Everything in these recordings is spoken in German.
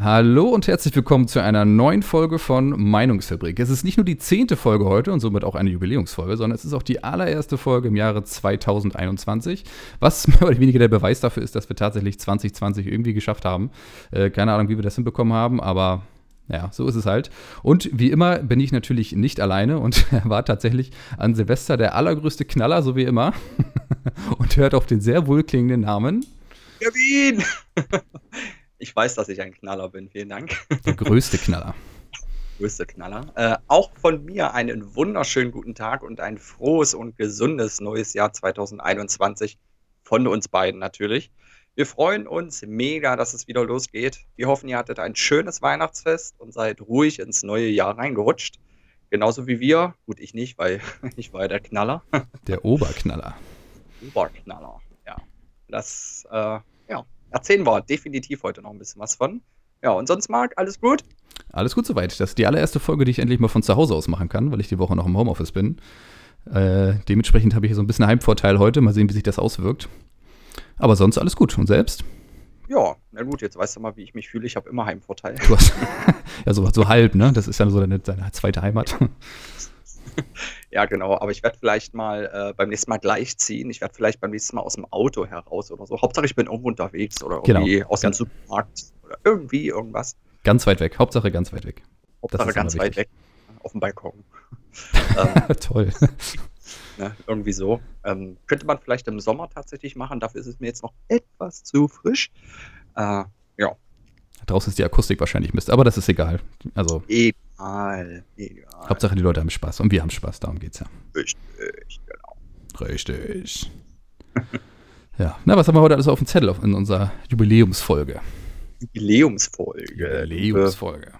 Hallo und herzlich willkommen zu einer neuen Folge von Meinungsfabrik. Es ist nicht nur die zehnte Folge heute und somit auch eine Jubiläumsfolge, sondern es ist auch die allererste Folge im Jahre 2021, was mehr oder weniger der Beweis dafür ist, dass wir tatsächlich 2020 irgendwie geschafft haben. Äh, keine Ahnung, wie wir das hinbekommen haben, aber ja, so ist es halt. Und wie immer bin ich natürlich nicht alleine und er war tatsächlich an Silvester der allergrößte Knaller, so wie immer. und hört auf den sehr wohlklingenden Namen. Kevin! Ich weiß, dass ich ein Knaller bin. Vielen Dank. Der größte Knaller. größte Knaller. Äh, auch von mir einen wunderschönen guten Tag und ein frohes und gesundes neues Jahr 2021. Von uns beiden natürlich. Wir freuen uns mega, dass es wieder losgeht. Wir hoffen, ihr hattet ein schönes Weihnachtsfest und seid ruhig ins neue Jahr reingerutscht. Genauso wie wir. Gut, ich nicht, weil ich war ja der Knaller. Der Oberknaller. Oberknaller, ja. Das, äh, erzählen wir definitiv heute noch ein bisschen was von. Ja, und sonst, Marc, alles gut? Alles gut soweit. Das ist die allererste Folge, die ich endlich mal von zu Hause aus machen kann, weil ich die Woche noch im Homeoffice bin. Äh, dementsprechend habe ich hier so ein bisschen Heimvorteil heute. Mal sehen, wie sich das auswirkt. Aber sonst alles gut. Und selbst? Ja, na gut, jetzt weißt du mal, wie ich mich fühle. Ich habe immer Heimvorteil. Du hast, ja, so, so halb, ne? Das ist ja so deine, deine zweite Heimat. Ja, genau. Aber ich werde vielleicht mal äh, beim nächsten Mal gleich ziehen. Ich werde vielleicht beim nächsten Mal aus dem Auto heraus oder so. Hauptsache, ich bin irgendwo unterwegs oder Genau. irgendwie aus dem Ganz- Supermarkt oder irgendwie irgendwas. Ganz weit weg. Hauptsache ganz weit weg. Hauptsache ganz weit weg. Auf dem Balkon. ähm, Toll. ne, irgendwie so. Ähm, könnte man vielleicht im Sommer tatsächlich machen. Dafür ist es mir jetzt noch etwas zu frisch. Äh, ja, Draußen ist die Akustik wahrscheinlich Mist, aber das ist egal. Also, egal. Egal. Hauptsache die Leute haben Spaß und wir haben Spaß, darum geht's ja. Richtig, genau. Richtig. ja, na, was haben wir heute alles auf dem Zettel in unserer Jubiläumsfolge? Jubiläumsfolge. Jubiläumsfolge.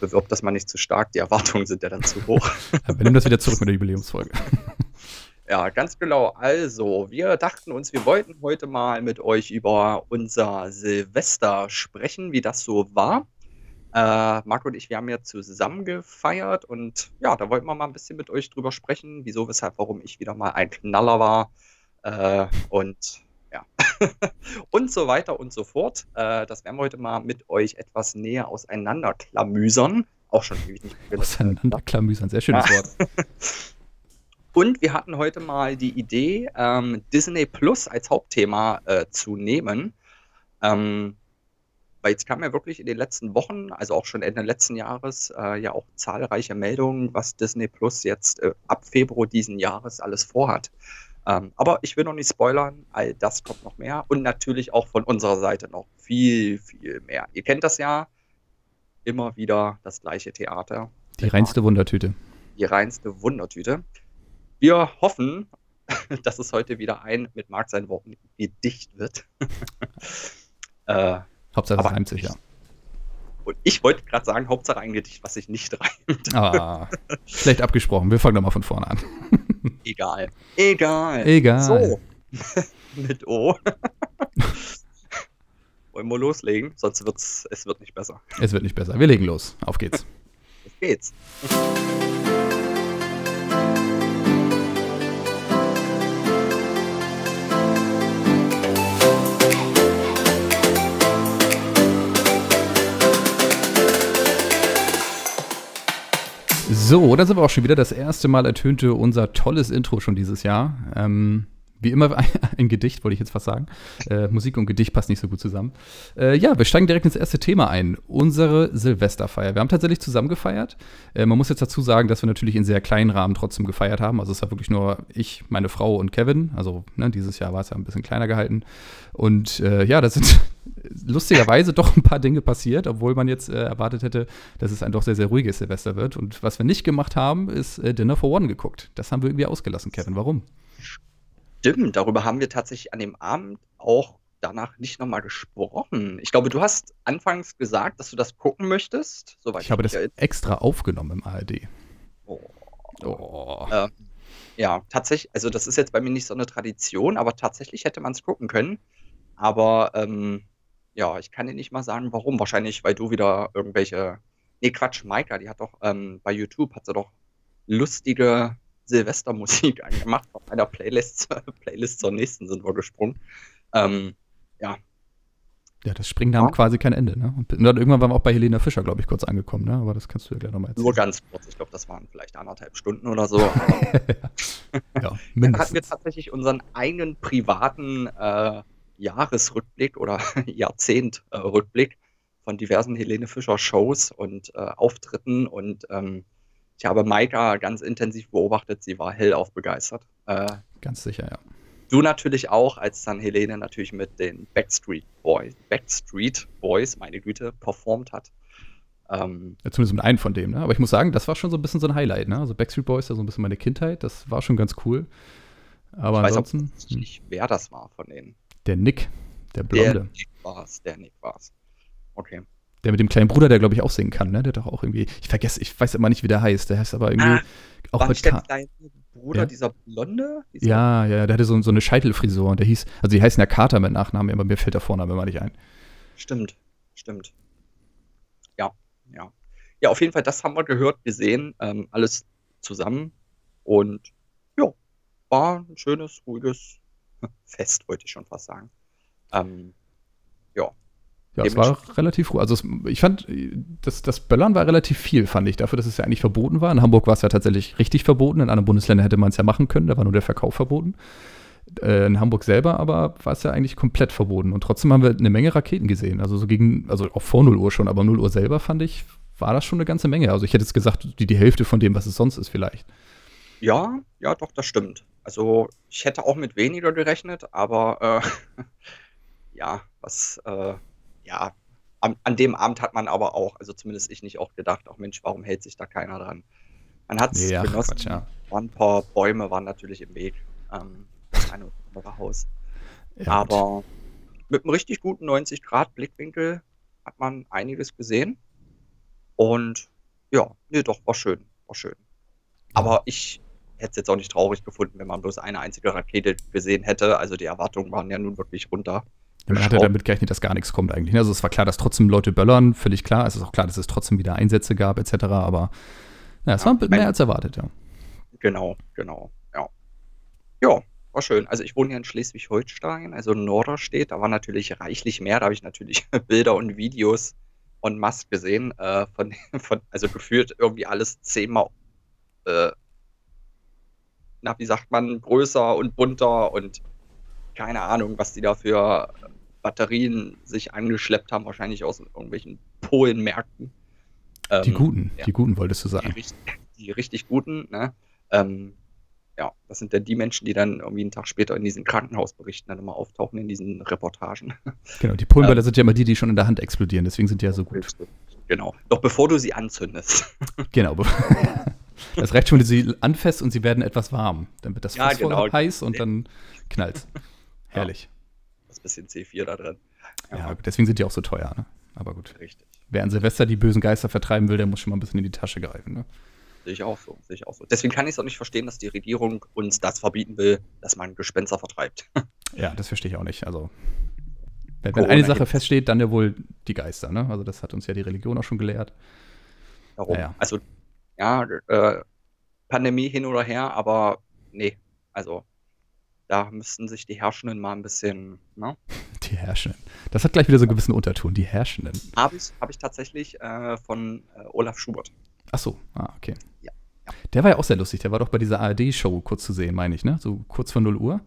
Be bewirb das mal nicht zu stark. Die Erwartungen sind ja dann zu hoch. Ja, wir nehmen das wieder zurück mit der Jubiläumsfolge. Ja, ganz genau. Also, wir dachten uns, wir wollten heute mal mit euch über unser Silvester sprechen, wie das so war. Äh, Marco und ich, wir haben ja zusammen gefeiert und ja, da wollten wir mal ein bisschen mit euch drüber sprechen, wieso, weshalb, warum ich wieder mal ein Knaller war äh, und ja, und so weiter und so fort. Äh, das werden wir heute mal mit euch etwas näher auseinanderklamüsern. Auch schon ewig nicht mehr Auseinanderklamüsern, sehr schönes Ja. Wort. Und wir hatten heute mal die Idee, ähm, Disney Plus als Hauptthema äh, zu nehmen. Ähm, weil jetzt kamen ja wirklich in den letzten Wochen, also auch schon Ende letzten Jahres, äh, ja auch zahlreiche Meldungen, was Disney Plus jetzt äh, ab Februar diesen Jahres alles vorhat. Ähm, aber ich will noch nicht spoilern, all das kommt noch mehr. Und natürlich auch von unserer Seite noch viel, viel mehr. Ihr kennt das ja, immer wieder das gleiche Theater Die reinste Wundertüte. die reinste Wundertüte. Wir hoffen, dass es heute wieder ein, mit Marc seinen Worten, Gedicht wird. äh, Hauptsache es reimt sich, ja. und ich wollte gerade sagen, Hauptsache ein Gedicht, was sich nicht reimt. Ah, schlecht abgesprochen. Wir fangen doch mal von vorne an. Egal. Egal. Egal. So. mit O. Wollen wir loslegen? Sonst wird's, es wird nicht besser. Es wird nicht besser. Wir legen los. Auf geht's. Auf geht's. So, da sind wir auch schon wieder. Das erste Mal ertönte unser tolles Intro schon dieses Jahr. Ähm, wie immer ein, Gedicht, wollte ich jetzt fast sagen. Äh, Musik und Gedicht passt nicht so gut zusammen. Äh, ja, wir steigen direkt ins erste Thema ein. Unsere Silvesterfeier. Wir haben tatsächlich zusammen gefeiert. Äh, man muss jetzt dazu sagen, dass wir natürlich in sehr kleinen Rahmen trotzdem gefeiert haben. Also es war wirklich nur ich, meine Frau und Kevin. Also ne, dieses Jahr war es ja ein bisschen kleiner gehalten. Und äh, ja, da sind lustigerweise doch ein paar Dinge passiert, obwohl man jetzt äh, erwartet hätte, dass es ein doch sehr, sehr ruhiges Silvester wird. Und was wir nicht gemacht haben, ist äh, Dinner for One geguckt. Das haben wir irgendwie ausgelassen, Kevin. Warum? Stimmt, darüber haben wir tatsächlich an dem Abend auch danach nicht nochmal gesprochen. Ich glaube, du hast anfangs gesagt, dass du das gucken möchtest. Soweit Ich habe das erinnere. extra aufgenommen im ARD. Oh. Oh. Ähm, ja, tatsächlich, also das ist jetzt bei mir nicht so eine Tradition, aber tatsächlich hätte man es gucken können. Aber ähm, ja, ich kann dir nicht mal sagen, warum. Wahrscheinlich, weil du wieder irgendwelche. Nee, Quatsch, Maika, die hat doch ähm, bei YouTube hat sie doch lustige Silvestermusik angemacht. Auf einer Playlist, Playlist zur nächsten sind wir gesprungen. Ähm, ja. Ja, das Springen haben quasi kein Ende. Ne? Und dann irgendwann waren wir auch bei Helena Fischer, glaube ich, kurz angekommen. Ne? Aber das kannst du ja gleich nochmal erzählen. Nur ganz kurz. Ich glaube, das waren vielleicht anderthalb Stunden oder so. ja, Dann hatten wir tatsächlich unseren eigenen privaten äh, Jahresrückblick oder Jahrzehntrückblick von diversen Helene Fischer Shows und äh, Auftritten. Und ähm, ich habe Maika ganz intensiv beobachtet. Sie war hellauf begeistert. Äh, ganz sicher, ja. Du natürlich auch, als dann Helene natürlich mit den Backstreet Boys, Backstreet Boys, meine Güte, performt hat. Ähm, ja, zumindest mit einem von dem, ne? Aber ich muss sagen, das war schon so ein bisschen so ein Highlight, ne? Also Backstreet Boys, ja so ein bisschen meine Kindheit, das war schon ganz cool. Aber ich ansonsten. Weiß auch nicht, wer das war von denen. Der Nick, der Blonde. Der Nick war's, der Nick war's. Okay. Der mit dem kleinen Bruder, der glaube ich auch singen kann, ne? Der hat doch auch irgendwie, ich vergesse, ich weiß immer nicht, wie der heißt. Der heißt aber irgendwie ah, auch mit K. Bruder, ja? dieser Blonde? Dieser ja, ja, der hatte so, so eine Scheitelfrisur und der hieß, also die heißen ja Carter mit Nachnamen, aber mir fällt der Vorname immer nicht ein. Stimmt, stimmt. Ja, ja. Ja, auf jeden Fall, das haben wir gehört, gesehen, ähm, alles zusammen und ja, war ein schönes, ruhiges Fest, wollte ich schon fast sagen. Ähm, ja, ja, es war relativ ruhig. Also es, ich fand, das, das Böllern war relativ viel, fand ich, dafür, dass es ja eigentlich verboten war. In Hamburg war es ja tatsächlich richtig verboten. In anderen Bundesländern hätte man es ja machen können, da war nur der Verkauf verboten. Äh, in Hamburg selber aber war es ja eigentlich komplett verboten. Und trotzdem haben wir eine Menge Raketen gesehen. Also so gegen, also auch vor 0 Uhr schon, aber 0 Uhr selber fand ich, war das schon eine ganze Menge. Also ich hätte jetzt gesagt, die, die Hälfte von dem, was es sonst ist, vielleicht. Ja, ja, doch, das stimmt. Also ich hätte auch mit weniger gerechnet, aber äh, ja, was äh, ja, an, an, dem Abend hat man aber auch, also zumindest ich nicht auch gedacht, auch Mensch, warum hält sich da keiner dran? Man hat es ja, genossen. Quatsch, ja. Ein paar Bäume waren natürlich im Weg. Ähm, das eine oder andere Haus. Ja, aber gut. mit einem richtig guten 90-Grad-Blickwinkel hat man einiges gesehen. Und ja, nee, doch, war schön. War schön. Aber ich hätte es jetzt auch nicht traurig gefunden, wenn man bloß eine einzige Rakete gesehen hätte. Also die Erwartungen waren ja nun wirklich runter. Man hatte damit gerechnet, dass gar nichts kommt eigentlich. Ne? Also es war klar, dass trotzdem Leute böllern, völlig klar. Es ist auch klar, dass es trotzdem wieder Einsätze gab, etc. Aber ja, es ja, war mehr als erwartet, ja. Genau, genau, ja. Ja, war schön. Also ich wohne hier in Schleswig-Holstein, also Norderstedt. Da war natürlich reichlich mehr. Da habe ich natürlich Bilder und Videos en masse gesehen. Äh, von, von, also gefühlt irgendwie alles zehnmal, äh, na, wie sagt man, größer und bunter und keine Ahnung, was die da für Batterien sich angeschleppt haben, wahrscheinlich aus irgendwelchen Polenmärkten. Die ähm, guten, ja, die guten wolltest du sagen. Die, die richtig guten, ne? Ähm, ja, das sind dann die Menschen, die dann irgendwie einen Tag später in diesen Krankenhausberichten dann immer auftauchen, in diesen Reportagen. Genau, die Polenböller ähm, sind ja immer die, die schon in der Hand explodieren, deswegen sind die ja so gut. Genau, doch bevor du sie anzündest. Genau. Das reicht schon, wenn du sie anfasst und sie werden etwas warm. Dann wird das ja, genau. heiß und dann knallt Herrlich. Ja, das bisschen C4 da drin. Ja, ja deswegen sind die auch so teuer, ne? Aber gut. Richtig. Wer an Silvester die bösen Geister vertreiben will, der muss schon mal ein bisschen in die Tasche greifen, ne? Sehe ich auch so, sehe ich auch so. Deswegen kann ich es auch nicht verstehen, dass die Regierung uns das verbieten will, dass man Gespenster vertreibt. ja, das verstehe ich auch nicht. Also, wenn, wenn eine Sache feststeht, dann ja wohl die Geister, ne? Also, das hat uns ja die Religion auch schon gelehrt. Warum? Naja. Also, ja, äh, Pandemie hin oder her, aber nee, also da müssten sich die Herrschenden mal ein bisschen, ne? Die Herrschenden. Das hat gleich wieder so einen gewissen Unterton, die Herrschenden. Habe ich, hab ich tatsächlich äh, von äh, Olaf Schubert. Ach so, ah, okay. Ja, ja. Der war ja auch sehr lustig. Der war doch bei dieser ARD-Show kurz zu sehen, meine ich, ne? So kurz vor 0 Uhr.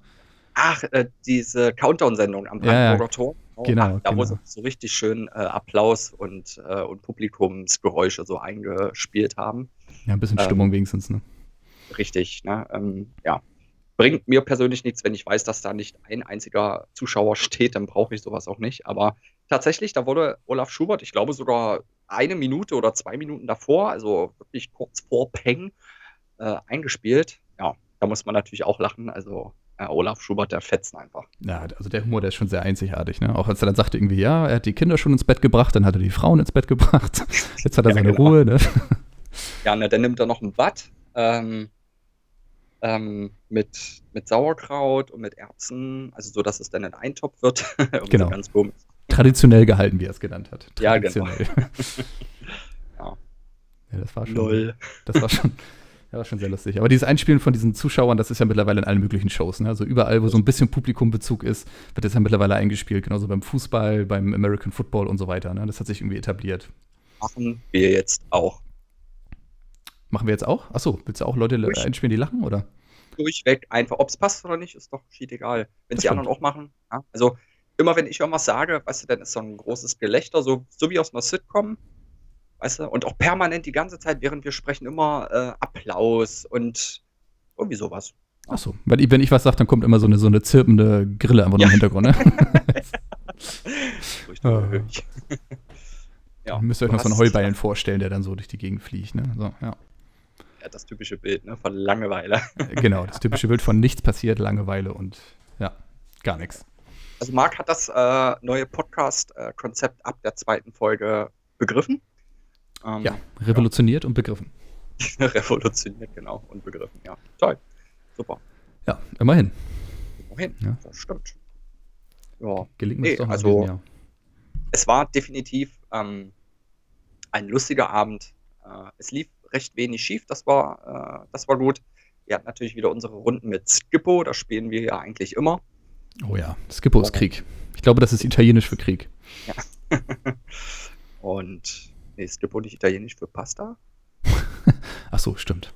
Ach, äh, diese Countdown-Sendung am Brandenburger ja, Tor. Genau. Ach, da genau. wo sie so richtig schön äh, Applaus und, äh, und Publikumsgeräusche so eingespielt haben. Ja, ein bisschen Stimmung ähm, wenigstens, ne? Richtig, ne? Ähm, ja, bringt mir persönlich nichts, wenn ich weiß, dass da nicht ein einziger Zuschauer steht, dann brauche ich sowas auch nicht. Aber tatsächlich, da wurde Olaf Schubert, ich glaube sogar eine Minute oder zwei Minuten davor, also wirklich kurz vor Peng, äh, eingespielt. Ja, da muss man natürlich auch lachen. Also äh, Olaf Schubert, der fetzen einfach. Ja, also der Humor, der ist schon sehr einzigartig. Ne? Auch als er dann sagte irgendwie, ja, er hat die Kinder schon ins Bett gebracht, dann hat er die Frauen ins Bett gebracht. Jetzt hat er ja, seine genau. Ruhe. Ne? Ja, ne, dann nimmt er noch ein Bad. Ähm, ähm, mit, mit Sauerkraut und mit Erbsen, also so, dass es dann ein Eintopf wird. genau. ganz Traditionell gehalten, wie er es genannt hat. Ja, genau. ja. ja. das war schon. Null. Das war schon. Ja, war schon sehr lustig. Aber dieses Einspielen von diesen Zuschauern, das ist ja mittlerweile in allen möglichen Shows. Ne? Also überall, wo so ein bisschen Publikumbezug ist, wird das ja mittlerweile eingespielt. Genauso beim Fußball, beim American Football und so weiter. Ne? Das hat sich irgendwie etabliert. Machen wir jetzt auch. Machen wir jetzt auch? Achso, willst du auch Leute Durch. einspielen, die lachen, oder? Durchweg einfach. Ob es passt oder nicht, ist doch schied egal. Wenn Das die anderen auch machen. Ja? Also immer wenn ich irgendwas sage, weißt du, dann ist so ein großes Gelächter, so, so wie aus einer Sitcom. Weißt du, und auch permanent die ganze Zeit, während wir sprechen, immer äh, Applaus und irgendwie sowas. Achso, wenn, ich- wenn ich was sage, dann kommt immer so eine, so eine zirpende Grille einfach noch im Hintergrund. Ne? Ah. ja. Ja, Müsst ihr euch noch so einen Heuballen vorstellen, der dann so durch die Gegend fliegt. Ne? So, ja. Ja, das typische Bild, ne? Von Langeweile. Genau, das typische Bild von nichts passiert, Langeweile und ja, gar nichts. Also Marc hat das äh, neue Podcast-Konzept ab der zweiten Folge begriffen. Ähm, Ja, revolutioniert und begriffen. revolutioniert, genau, und begriffen, ja. Toll. Super. Ja, immerhin. Immerhin, Ja. das stimmt. Ja. Gelingt Nee, uns doch also- diesem Jahr. Es war definitiv ähm, ein lustiger Abend. Äh, es lief recht wenig schief, das war, äh, das war gut. Wir hatten natürlich wieder unsere Runden mit Skippo, das spielen wir ja eigentlich immer. Oh ja, Skippo ist Krieg. Ich glaube, das ist italienisch für Krieg. Und, nee, Skippo nicht italienisch für Pasta? Ach so, stimmt.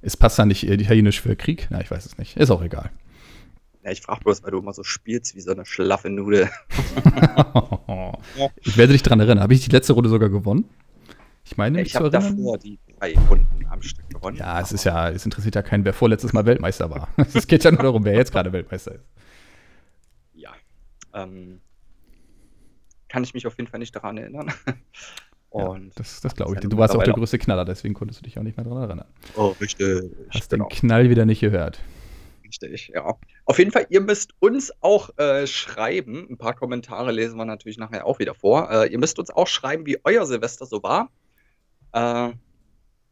Ist Pasta nicht äh, italienisch für Krieg? Na, ich weiß es nicht. Ist auch egal. Ja, ich frage bloß, weil du immer so spielst wie so eine schlaffe Nudel. ich werde dich dran erinnern. Habe ich die letzte Runde sogar gewonnen? Ich meine, Ich habe davor die drei Runden am Stück gewonnen. Ja, es ist ja, es interessiert ja keinen, wer vorletztes Mal Weltmeister war. Es geht ja nur darum, wer jetzt gerade Weltmeister ist. Ja. Ähm, kann ich mich auf jeden Fall nicht daran erinnern. Und ja, das, das glaube ich. Du warst auch der größte Knaller, deswegen konntest du dich auch nicht mehr daran erinnern. oh, richtig. Hast genau, den Knall wieder nicht gehört. richtig, ja. Auf jeden Fall, ihr müsst uns auch äh, schreiben. Ein paar Kommentare lesen wir natürlich nachher auch wieder vor. Äh, ihr müsst uns auch schreiben, wie euer Silvester so war. Äh,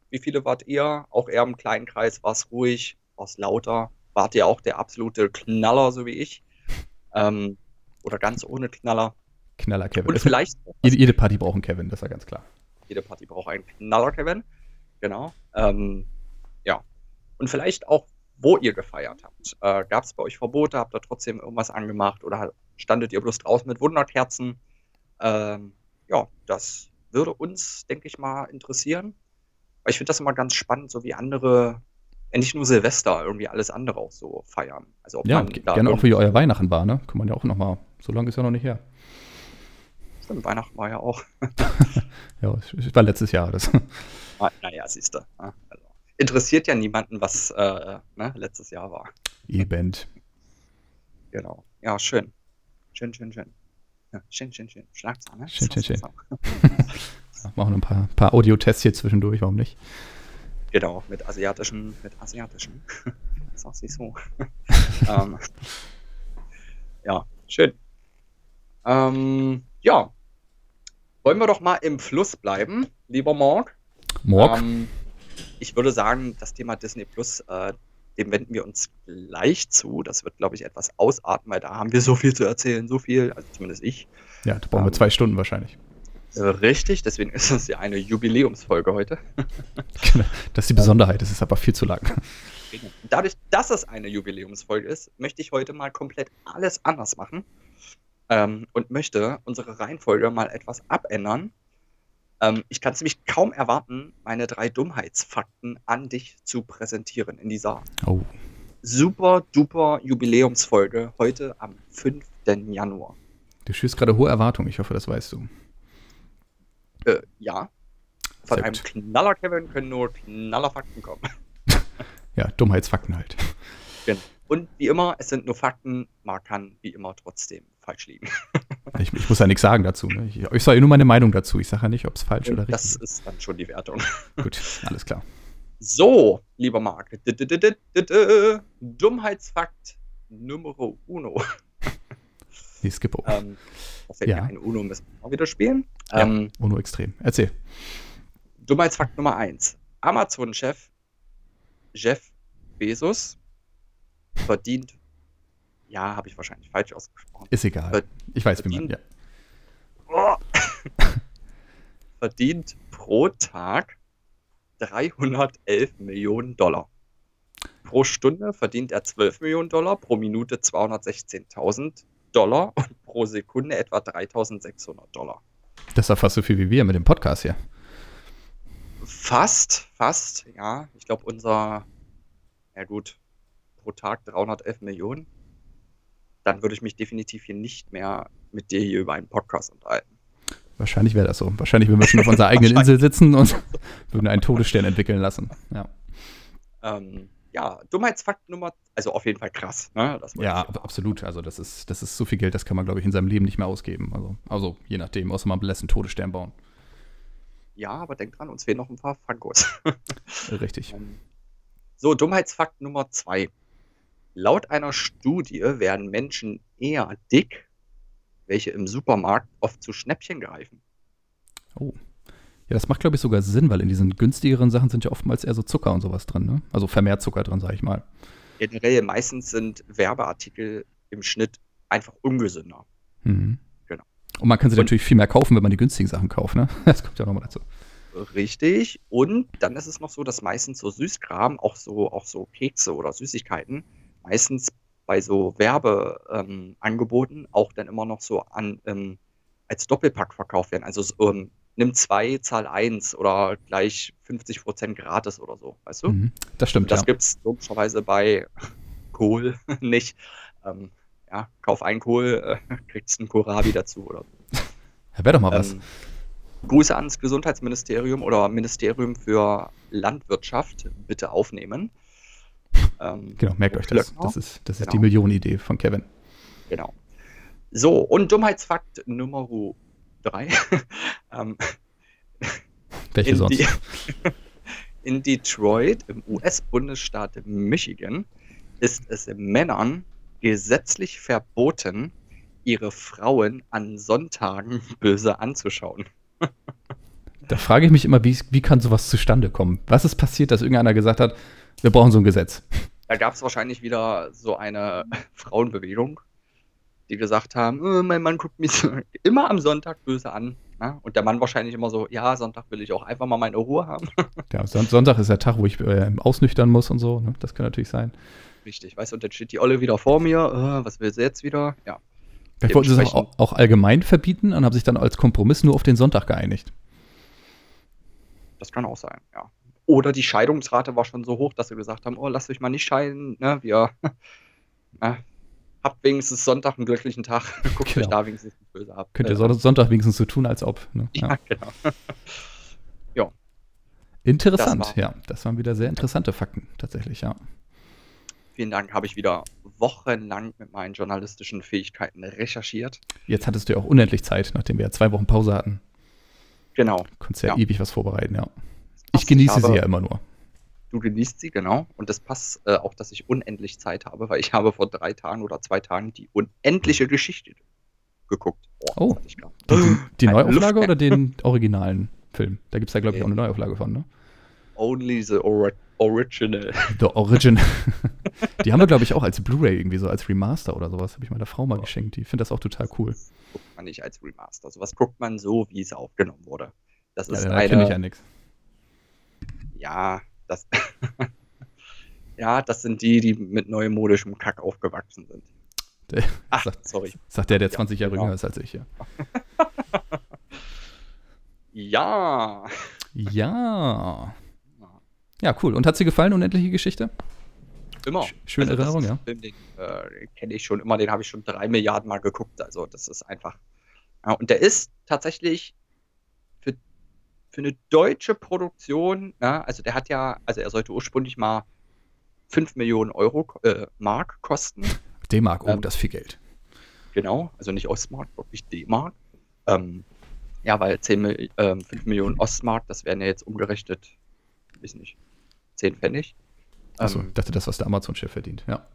wie viele wart ihr? Auch eher im kleinen Kreis. War es ruhig? War es lauter? Wart ihr auch der absolute Knaller, so wie ich? Ähm, oder ganz ohne Knaller? Knaller Kevin. Und vielleicht jede, jede Party braucht einen Kevin, das ist ja ganz klar. jede Party braucht einen Knaller, Kevin. Genau. Ähm, ja. Und vielleicht auch, wo ihr gefeiert habt. Äh, Gab es bei euch Verbote? Habt ihr trotzdem irgendwas angemacht? Oder standet ihr bloß draußen mit Wunderkerzen? Ähm, ja, das würde uns, denke ich mal, interessieren. Weil ich finde das immer ganz spannend, so wie andere, nicht nur Silvester, irgendwie alles andere auch so feiern. Also ob Ja, man da gerne auch wie euer Weihnachten war, ne? Kann man ja auch noch mal, so lange ist ja noch nicht her. Stimmt, Weihnachten war ja auch. Ja, es es war letztes Jahr. Das. Ah, Naja, siehst du. Also, interessiert ja niemanden, was äh, ne, letztes Jahr war. Event. Genau. Ja, schön. Schön, schön, schön. Ja, schön, schön, schön. Schlagzahn, ne? Schön, schön, schön. Ja, machen wir ein paar, paar Audio-Tests hier zwischendurch, warum nicht? Genau, mit asiatischen, mit asiatischen. Sag sie so. ähm, ja, schön. Ähm, ja. Wollen wir doch mal im Fluss bleiben, lieber Mark? Morg? Ähm, ich würde sagen, das Thema Disney Plus, äh, dem wenden wir uns gleich zu. Das wird, glaube ich, etwas ausarten, weil da haben wir so viel zu erzählen, so viel, also zumindest ich. ja, da brauchen wir ähm, zwei Stunden wahrscheinlich. Richtig, deswegen ist es ja eine Jubiläumsfolge heute. Das ist die Besonderheit, es ist aber viel zu lang. Dadurch, dass es eine Jubiläumsfolge ist, möchte ich heute mal komplett alles anders machen ähm, und möchte unsere Reihenfolge mal etwas abändern. Ähm, ich kann es nämlich kaum erwarten, meine drei Dummheitsfakten an dich zu präsentieren in dieser Oh, super duper Jubiläumsfolge heute am 5. Januar. du schürst gerade hohe Erwartungen, ich hoffe, das weißt du. Äh, ja. Von Sehr einem gut. Knaller Kevin können nur Knallerfakten kommen. Ja, Dummheitsfakten halt. Und wie immer, es sind nur Fakten, man kann wie immer trotzdem falsch liegen. Ich, ich muss ja nichts sagen dazu. Ne? Ich, ich sage ja nur meine Meinung dazu. Ich sage ja nicht, ob es falsch oder Das richtig ist dann schon die Wertung. ist. Gut, alles klar. So, lieber Marc. Dummheitsfakt Numero uno. Nee, Skippo. Ähm, da fällt Ja. mir ein Uno müssen wir auch wieder spielen. Ja. Ähm, Uno extrem. Erzähl. Dummheitsfakt Nummer eins. Amazon-Chef Jeff Bezos verdient, ja, habe ich wahrscheinlich falsch ausgesprochen, Ist egal. Ver- Ich weiß, wie man. Ja. Oh. verdient pro Tag 311 Millionen Dollar. Pro Stunde verdient er 12 Millionen Dollar, pro Minute 216.000 Dollar und pro Sekunde etwa 3.600 Dollar. Das ist ja fast so viel wie wir mit dem Podcast hier. Fast, fast, ja. Ich glaube, unser, ja gut, pro Tag 311 Millionen. Dann würde ich mich definitiv hier nicht mehr mit dir hier über einen Podcast unterhalten. Wahrscheinlich wäre das so. Wahrscheinlich würden wir schon auf unserer eigenen Insel sitzen und würden einen Todesstern entwickeln lassen. Ja. Ähm, ja, Dummheitsfakt Nummer, also auf jeden Fall krass. Ne? ja, absolut. Also das ist, das ist so viel Geld, das kann man, glaube ich, in seinem Leben nicht mehr ausgeben. Also, also je nachdem, außer man lässt einen Todesstern bauen. Ja, aber denk dran, uns fehlen noch ein paar Fangos. Richtig. Ähm, so, Dummheitsfakt Nummer zwei. Laut einer Studie werden Menschen eher dick, welche im Supermarkt oft zu Schnäppchen greifen. Oh. Ja, das macht, glaube ich, sogar Sinn, weil in diesen günstigeren Sachen sind ja oftmals eher so Zucker und sowas drin, ne? Also vermehrt Zucker drin, sage ich mal. Generell, meistens sind Werbeartikel im Schnitt einfach ungesünder. Mhm. Genau. Und man kann sie und, natürlich viel mehr kaufen, wenn man die günstigen Sachen kauft, ne? Das kommt ja nochmal dazu. Richtig. Und dann ist es noch so, dass meistens so Süßkram, auch so, auch so Kekse oder Süßigkeiten, meistens bei so Werbeangeboten ähm, auch dann immer noch so an, ähm, als Doppelpack verkauft werden. Also ähm, nimm zwei, zahl eins oder gleich 50% gratis oder so, weißt du? Mhm, das stimmt. Das ja. gibt es logischerweise bei Kohl nicht. Ähm, ja, kauf einen Kohl, äh, kriegst einen Kohlrabi dazu oder so. Wäre doch mal was. Ähm, Grüße ans Gesundheitsministerium oder Ministerium für Landwirtschaft bitte aufnehmen. Ähm, genau, merkt euch das. Das ist, das ist genau. die Millionenidee von Kevin. Genau. So, und Dummheitsfakt Nummer drei. ähm, Welche sonst? Die, in Detroit, im US-Bundesstaat Michigan, ist es Männern gesetzlich verboten, ihre Frauen an Sonntagen böse anzuschauen. da frage ich mich immer, wie, wie kann sowas zustande kommen? Was ist passiert, dass irgendeiner gesagt hat, wir brauchen so ein Gesetz? Da gab es wahrscheinlich wieder so eine Frauenbewegung, die gesagt haben, oh, mein Mann guckt mich immer am Sonntag böse an. Ne? Und der Mann wahrscheinlich immer so, ja, Sonntag will ich auch einfach mal meine Ruhe haben. Ja, Sonntag ist der Tag, wo ich äh, ausnüchtern muss und so. Ne? Das kann natürlich sein. Richtig, weißt du, und dann steht die Olle wieder vor mir. Uh, was will sie jetzt wieder? Ja. Vielleicht wollten sie es auch, auch, allgemein verbieten und haben sich dann als Kompromiss nur auf den Sonntag geeinigt. Das kann auch sein, ja. Oder die Scheidungsrate war schon so hoch, dass sie gesagt haben, oh, lasst euch mal nicht scheiden, ne? Wir, na, habt wenigstens Sonntag einen glücklichen Tag. Guckt genau. euch da wenigstens nicht böse ab. Könnt ihr äh, Sonntag wenigstens so tun, als ob. Ne? Ja, ja, genau. ja. Interessant, das ja. Das waren wieder sehr interessante Fakten, tatsächlich, ja. Vielen Dank, habe ich wieder wochenlang mit meinen journalistischen Fähigkeiten recherchiert. Jetzt hattest du ja auch unendlich Zeit, nachdem wir ja zwei Wochen Pause hatten. Genau. Du konntest ja, ja. ewig was vorbereiten, ja. Ich genieße ich habe, sie ja immer nur. Du genießt sie, genau. Und das passt äh, auch, dass ich unendlich Zeit habe, weil ich habe vor drei Tagen oder zwei Tagen die unendliche Geschichte geguckt. Oh, oh. die, die, Neuauflage oder den originalen Film? Da gibt es ja, glaube ich, auch eine Neuauflage von, ne? Only the or Original. The Original. die haben wir, glaube ich, auch als Blu-ray irgendwie so, als Remaster oder sowas. Habe ich meiner Frau mal oh. geschenkt. Die finde das auch total cool. Das guckt man nicht als Remaster. Sowas guckt man so, wie es aufgenommen wurde. Das ist ja, da eine. ich ja nichts. Ja, das, ja, das sind die, die mit neumodischem Kack aufgewachsen sind. Der, Ach, sagt, sorry. Sagt der, der 20 Jahre genau. jünger ist als ich, ja. ja. Ja. Ja, cool. Und hat sie gefallen, unendliche Geschichte? Immer. Schöne also Erinnerung, ja. Film, den äh, kenne ich schon immer, den habe ich schon drei Milliarden Mal geguckt. Also, das ist einfach. Ja, und der ist tatsächlich für eine deutsche Produktion, ja, also der hat ja, also er sollte ursprünglich mal 5 Millionen Euro äh, Mark kosten. D-Mark, oh, ähm, das ist viel Geld. Genau, also nicht Ostmark, wirklich D-Mark. Ähm, ja, weil 10, äh, 5 Millionen Ostmark, das wären ja jetzt umgerechnet, weiß nicht, 10 Pfennig. Achso, ähm, ich dachte, das, was der Amazon-Chef verdient, ja.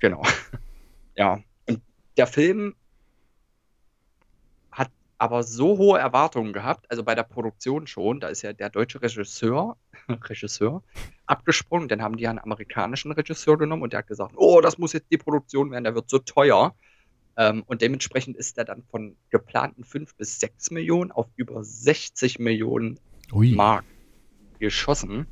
Genau. ja, und der Film aber so hohe Erwartungen gehabt, also bei der Produktion schon, da ist ja der deutsche Regisseur, Regisseur abgesprungen, dann haben die einen amerikanischen Regisseur genommen und der hat gesagt, oh, das muss jetzt die Produktion werden, der wird so teuer. Ähm, und dementsprechend ist er dann von geplanten 5 bis 6 Millionen auf über 60 Millionen Ui. Mark geschossen.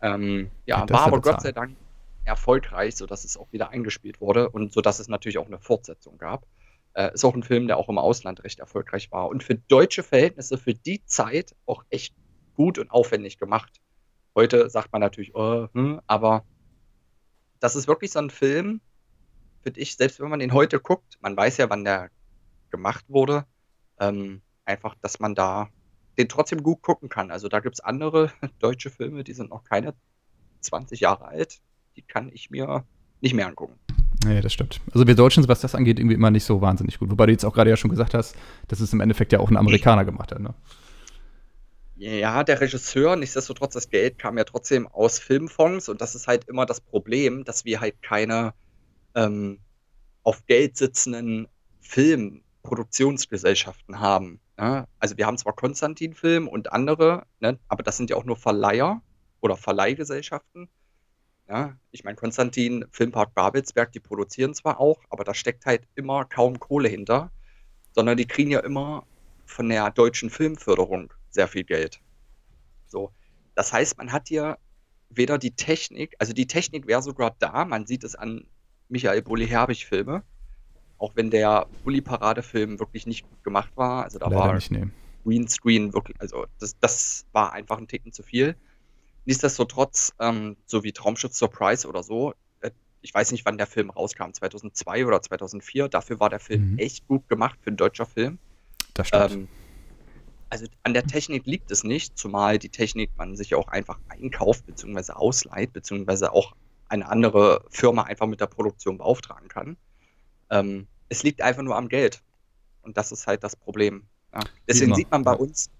Ähm, ja, war aber Gott sei Dank erfolgreich, sodass es auch wieder eingespielt wurde und sodass es natürlich auch eine Fortsetzung gab. Äh, ist auch ein Film, der auch im Ausland recht erfolgreich war und für deutsche Verhältnisse für die Zeit auch echt gut und aufwendig gemacht. Heute sagt man natürlich, äh, hm, aber das ist wirklich so ein Film, finde ich, selbst wenn man den heute guckt, man weiß ja, wann der gemacht wurde, ähm, einfach, dass man da den trotzdem gut gucken kann. Also da gibt es andere deutsche Filme, die sind noch keine 20 Jahre alt. Die kann ich mir nicht mehr angucken. Nee, das stimmt. Also wir Deutschen, was das angeht, irgendwie immer nicht so wahnsinnig gut. Wobei du jetzt auch gerade ja schon gesagt hast, dass es im Endeffekt ja auch ein Amerikaner gemacht hat, ne? Ja, der Regisseur, nichtsdestotrotz, das Geld kam ja trotzdem aus Filmfonds und das ist halt immer das Problem, dass wir halt keine ähm, auf Geld sitzenden Filmproduktionsgesellschaften haben. Ne? Also wir haben zwar Konstantin Film und andere, ne? aber das sind ja auch nur Verleiher oder Verleihgesellschaften. Ja, ich meine, Konstantin Filmpark Babelsberg, die produzieren zwar auch, aber da steckt halt immer kaum Kohle hinter, sondern die kriegen ja immer von der deutschen Filmförderung sehr viel Geld. So, das heißt, man hat hier weder die Technik, also die Technik wäre sogar da, man sieht es an Michael Bulli-Herbig-Filme, auch wenn der Bulli-Parade-Film wirklich nicht gut gemacht war, also da Leider war nicht, nee. Greenscreen wirklich, also das, das war einfach ein Ticken zu viel. Nichtsdestotrotz, ähm, so wie Traumschiff Surprise oder so, äh, ich weiß nicht, wann der Film rauskam, 2002 oder 2004, dafür war der Film Mhm. echt gut gemacht für einen deutscher Film. Das stimmt. Ähm, also an der Technik liegt es nicht, zumal die Technik man sich ja auch einfach einkauft bzw. ausleiht, beziehungsweise auch eine andere Firma einfach mit der Produktion beauftragen kann. Ähm, es liegt einfach nur am Geld. Und das ist halt das Problem. Ja. Deswegen sieht man bei uns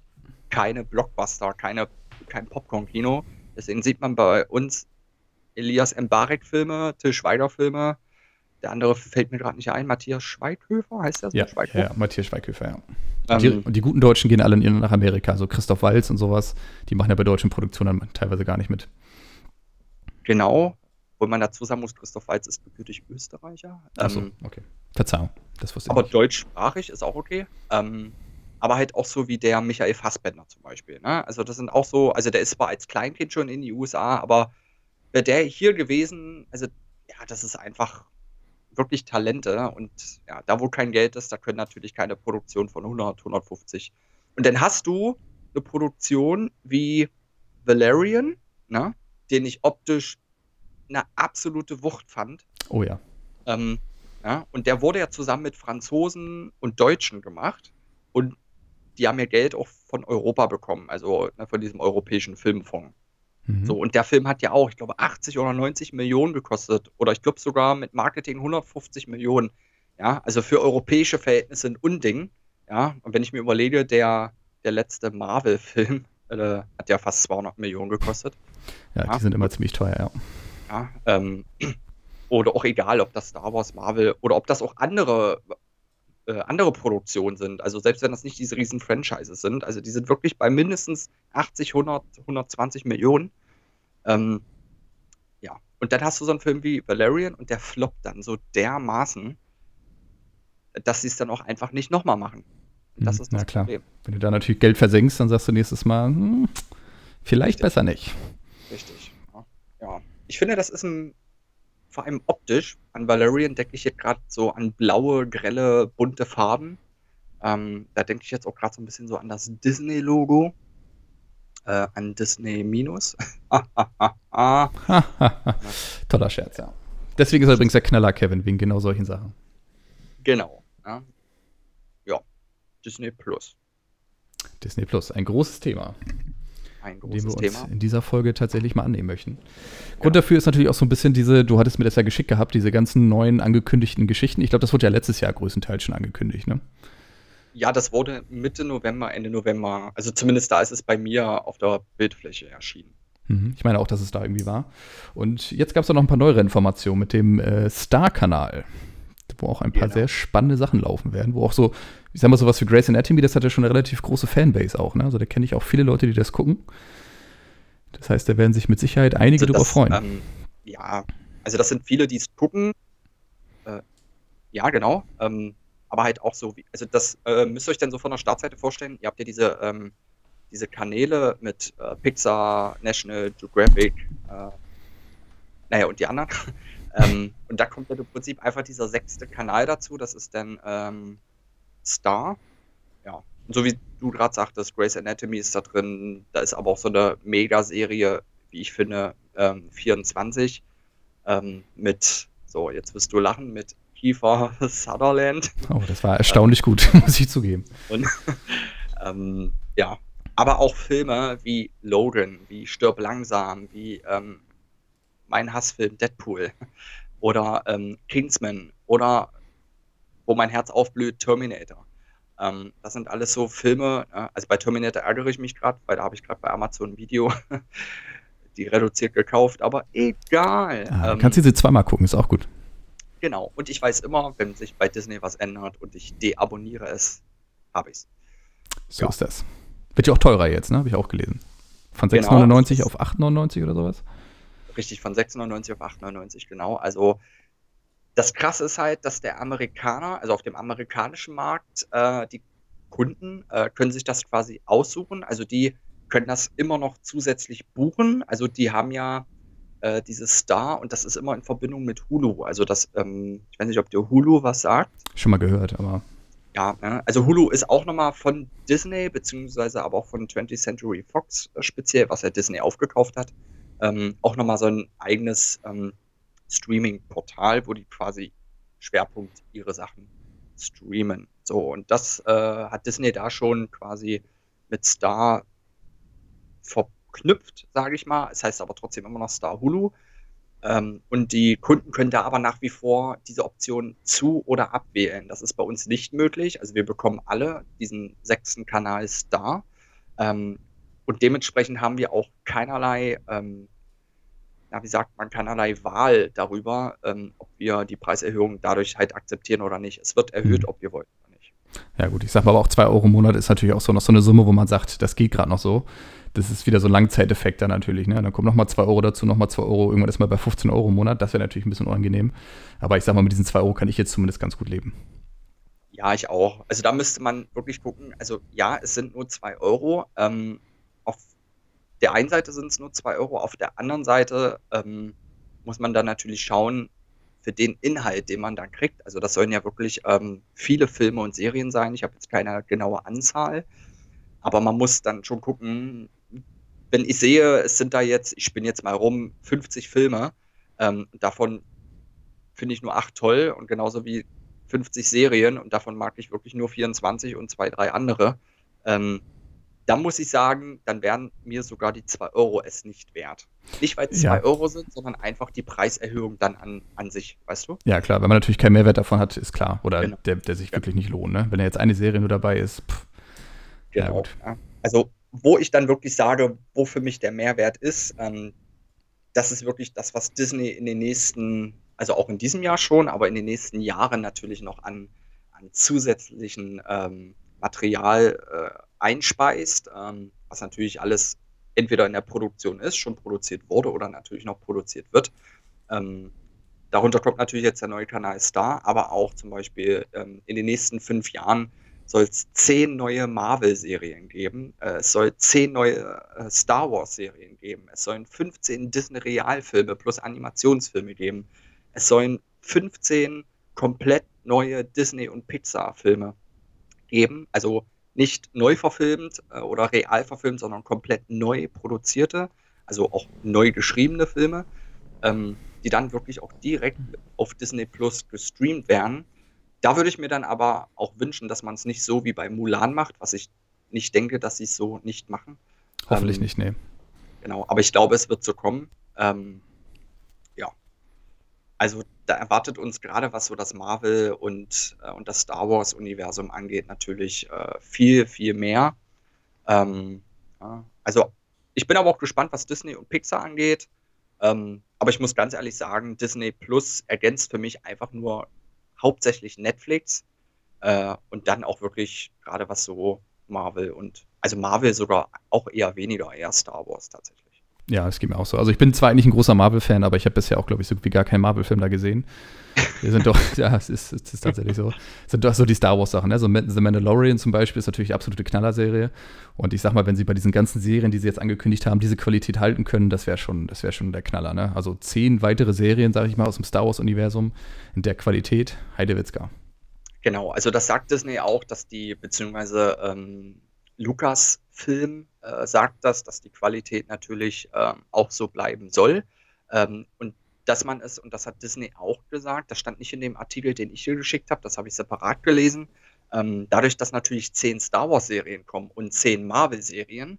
keine Blockbuster, keine, kein Popcorn-Kino. Deswegen sieht man bei uns Elias Mbarek-Filme, Till Schweiger-Filme. Der andere fällt mir gerade nicht ein. Matthias Schweighöfer heißt so? ja, Schweighöfer? ja, Matthias Schweighöfer, ja. Ähm, Und die, und die guten Deutschen gehen alle in- nach Amerika. So Christoph Walz und sowas, die machen ja bei deutschen Produktionen teilweise gar nicht mit. Genau, wo man dazu sagen muss, Christoph Waltz ist gebürtig Österreicher. Achso, Ähm, okay. Verzeihung, das wusste ich aber nicht. deutschsprachig ist auch okay. Ähm, aber halt auch so wie der Michael Fassbender zum Beispiel. Ne? Also das sind auch so, also der ist zwar als Kleinkind schon in die USA, aber wäre der hier gewesen, also ja, das ist einfach wirklich Talente und ja, da wo kein Geld ist, da können natürlich keine Produktion von 100, 150. Und dann hast du eine Produktion wie Valerian, ne? den ich optisch eine absolute Wucht fand. Oh ja. Ähm, ja, und der wurde ja zusammen mit Franzosen und Deutschen gemacht. Und die haben ja Geld auch von Europa bekommen, also ne, von diesem europäischen Filmfonds. Mhm. So, und der Film hat ja auch, ich glaube, 80 oder 90 Millionen gekostet. Oder ich glaube sogar mit Marketing 150 Millionen. Ja, also für europäische Verhältnisse ein Unding. Ja, und wenn ich mir überlege, der, der letzte Marvel-Film äh, hat ja fast 200 Millionen gekostet. ja, ja. die sind immer ziemlich teuer, ja. Ja, ähm, oder auch egal, ob das Star Wars, Marvel oder ob das auch andere, äh, andere Produktionen sind. Also selbst wenn das nicht diese riesen Franchises sind, also die sind wirklich bei mindestens 80, 100, 120 Millionen. Ähm, ja, und dann hast du so einen Film wie Valerian und der floppt dann so dermaßen, dass sie es dann auch einfach nicht nochmal machen. Das Mhm, ist das na klar. Problem. Wenn du da natürlich Geld versenkst, dann sagst du nächstes Mal, hm, vielleicht Richtig. besser nicht. Richtig. Ja. ja. Ich finde, das ist ein, vor allem optisch, an Valerian denke ich jetzt gerade so an blaue, grelle, bunte Farben. Ähm, da denke ich jetzt auch gerade so ein bisschen so an das Disney-Logo. Äh, an Disney Minus. Toller Scherz, ja. Deswegen ist er übrigens der Knaller, Kevin, wegen genau solchen Sachen. genau. Ja. ja. Disney Plus. Disney Plus, ein großes Thema, Ein dem wir großes uns Thema. in dieser Folge tatsächlich mal annehmen möchten. Grund dafür ist natürlich auch so ein bisschen diese, du hattest mir das ja geschickt gehabt, diese ganzen neuen angekündigten Geschichten. Ich glaube, das wurde ja letztes Jahr größtenteils schon angekündigt, ne? Ja, das wurde Mitte November, Ende November. Also zumindest da ist es bei mir auf der Bildfläche erschienen. Mhm. Ich meine auch, dass es da irgendwie war. Und jetzt gab es noch ein paar neuere Informationen mit dem äh, Star-Kanal, wo auch ein paar Genau. sehr spannende Sachen laufen werden, wo auch so, ich sag mal, sowas wie Grey's Anatomy, das hat ja schon eine relativ große Fanbase auch, ne? Also da kenne ich auch viele Leute, die das gucken. Das heißt, da werden sich mit Sicherheit einige Also drüber das, freuen. Ähm, ja, also das sind viele, die es gucken. Äh, ja, genau. Ähm, aber halt auch so, wie, also das äh, müsst ihr euch dann so von der Startseite vorstellen. Ihr habt ja diese, ähm, diese Kanäle mit äh, Pixar, National Geographic, äh, naja, und die anderen. ähm, und da kommt dann im Prinzip einfach dieser sechste Kanal dazu, das ist dann ähm, Star. Ja, und so wie du gerade sagtest, Grey's Anatomy ist da drin, da ist aber auch so eine Mega-Serie, wie ich finde, ähm, 24 ähm, mit, so, jetzt wirst du lachen, mit Kiefer Sutherland. Oh, das war erstaunlich gut, muss ich zugeben. Und, ähm, ja, aber auch Filme wie Logan, wie Stirb langsam, wie ähm, mein Hassfilm Deadpool oder ähm, Kingsman oder wo mein Herz aufblüht, Terminator. Ähm, das sind alles so Filme, äh, also bei Terminator ärgere ich mich gerade, weil da habe ich gerade bei Amazon ein Video die reduziert gekauft, aber egal. Ah, ähm, kannst du sie zweimal gucken, ist auch gut. Genau, und ich weiß immer, wenn sich bei Disney was ändert und ich deabonniere es, habe ich es. So ja. ist das. Wird ja auch teurer jetzt, ne? Habe ich auch gelesen. Von 6,99 genau, auf 8,99 oder sowas? Richtig, von 6,99 auf 8,99, genau. Also das Krasse ist halt, dass der Amerikaner, also auf dem amerikanischen Markt, äh, die Kunden äh, können sich das quasi aussuchen. Also die können das immer noch zusätzlich buchen. Also die haben ja äh, dieses Star und das ist immer in Verbindung mit Hulu. Also das, ähm, ich weiß nicht, ob dir Hulu was sagt. Schon mal gehört, aber. Ja, ne? also Hulu ist auch nochmal von Disney, beziehungsweise aber auch von 20th Century Fox äh, speziell, was ja Disney aufgekauft hat. Ähm, auch nochmal so ein eigenes ähm, Streaming-Portal, wo die quasi Schwerpunkt ihre Sachen streamen. So, und das äh, hat Disney da schon quasi mit Star verknüpft, sage ich mal. Es heißt aber trotzdem immer noch Star Hulu. Ähm, und die Kunden können da aber nach wie vor diese Option zu- oder abwählen. Das ist bei uns nicht möglich. Also wir bekommen alle diesen sechsten Kanal Star. Ähm, und dementsprechend haben wir auch keinerlei, ähm, ja, wie sagt man, keinerlei Wahl darüber, ähm, ob wir die Preiserhöhung dadurch halt akzeptieren oder nicht. Es wird erhöht, mhm. ob wir wollen oder nicht. Ja gut, ich sag mal aber auch 2 Euro im Monat ist natürlich auch so noch so eine Summe, wo man sagt, das geht gerade noch so das ist wieder so ein Langzeiteffekt dann natürlich. Ne? Dann kommen nochmal 2 Euro dazu, nochmal 2 Euro, irgendwann ist man bei 15 Euro im Monat. Das wäre natürlich ein bisschen unangenehm. Aber ich sag mal, mit diesen 2 Euro kann ich jetzt zumindest ganz gut leben. Ja, ich auch. Also da müsste man wirklich gucken. Also ja, es sind nur 2 Euro. Ähm, der einen Seite sind es nur 2 Euro, auf der anderen Seite ähm, muss man dann natürlich schauen, für den Inhalt, den man dann kriegt. Also das sollen ja wirklich ähm, viele Filme und Serien sein. Ich habe jetzt keine genaue Anzahl. Aber man muss dann schon gucken, wenn ich sehe, es sind da jetzt, ich bin jetzt mal rum, 50 Filme, ähm, davon finde ich nur acht toll und genauso wie 50 Serien und davon mag ich wirklich nur 24 und zwei, drei andere. Ähm, dann muss ich sagen, dann wären mir sogar die 2 Euro es nicht wert. Nicht, weil es 2 ja. Euro sind, sondern einfach die Preiserhöhung dann an, an sich, weißt du? Ja, klar, wenn man natürlich keinen Mehrwert davon hat, ist klar. Oder genau. der, der sich genau. wirklich nicht lohnt. Ne? Wenn er jetzt eine Serie nur dabei ist, pff. Genau. Ja, also wo ich dann wirklich sage, wo für mich der Mehrwert ist, ähm, das ist wirklich das, was Disney in den nächsten, also auch in diesem Jahr schon, aber in den nächsten Jahren natürlich noch an, an zusätzlichen ähm, Material äh, einspeist, ähm, was natürlich alles entweder in der Produktion ist, schon produziert wurde oder natürlich noch produziert wird. Ähm, darunter kommt natürlich jetzt der neue Kanal Star, aber auch zum Beispiel ähm, in den nächsten fünf Jahren soll es zehn neue Marvel-Serien geben. Äh, es soll zehn neue äh, Star Wars-Serien geben. Es sollen 15 Disney-Realfilme plus Animationsfilme geben. Es sollen 15 komplett neue Disney- und Pixar-Filme geben. Also nicht neu verfilmt äh, oder real verfilmt, sondern komplett neu produzierte, also auch neu geschriebene Filme, ähm, die dann wirklich auch direkt auf Disney Plus gestreamt werden da würde ich mir dann aber auch wünschen, dass man es nicht so wie bei Mulan macht, was ich nicht denke, dass sie es so nicht machen. Hoffentlich ähm, nicht, nee. Genau, aber ich glaube, es wird so kommen. Ähm. Also da erwartet uns gerade, was so das Marvel und, äh, und das Star Wars-Universum angeht, natürlich äh, viel, viel mehr. Ähm, ja. Also ich bin aber auch gespannt, was Disney und Pixar angeht. Ähm, aber ich muss ganz ehrlich sagen, Disney Plus ergänzt für mich einfach nur hauptsächlich Netflix äh, und dann auch wirklich gerade was so Marvel und also Marvel sogar auch eher weniger, eher Star Wars tatsächlich. Ja, es geht mir auch so. Also ich bin zwar eigentlich ein großer Marvel-Fan, aber ich habe bisher auch, glaube ich, so wie gar keinen Marvel-Film da gesehen. Wir sind doch, ja, es ist, es ist tatsächlich so. Es sind doch so die Star Wars-Sachen, ne? So The Mandalorian zum Beispiel ist natürlich absolute Knallerserie. Und ich sag mal, wenn sie bei diesen ganzen Serien, die sie jetzt angekündigt haben, diese Qualität halten können, das wäre schon, das wäre schon der Knaller, ne? Also zehn weitere Serien, sage ich mal, aus dem Star Wars-Universum in der Qualität, Heidewitzka. Genau, also das sagt Disney auch, dass die, beziehungsweise ähm, Lukas-Film äh, sagt das, dass die Qualität natürlich ähm, auch so bleiben soll. Ähm, und dass man es, und das hat Disney auch gesagt, das stand nicht in dem Artikel, den ich hier geschickt habe, das habe ich separat gelesen. Ähm, dadurch, dass natürlich zehn Star Wars-Serien kommen und zehn Marvel-Serien,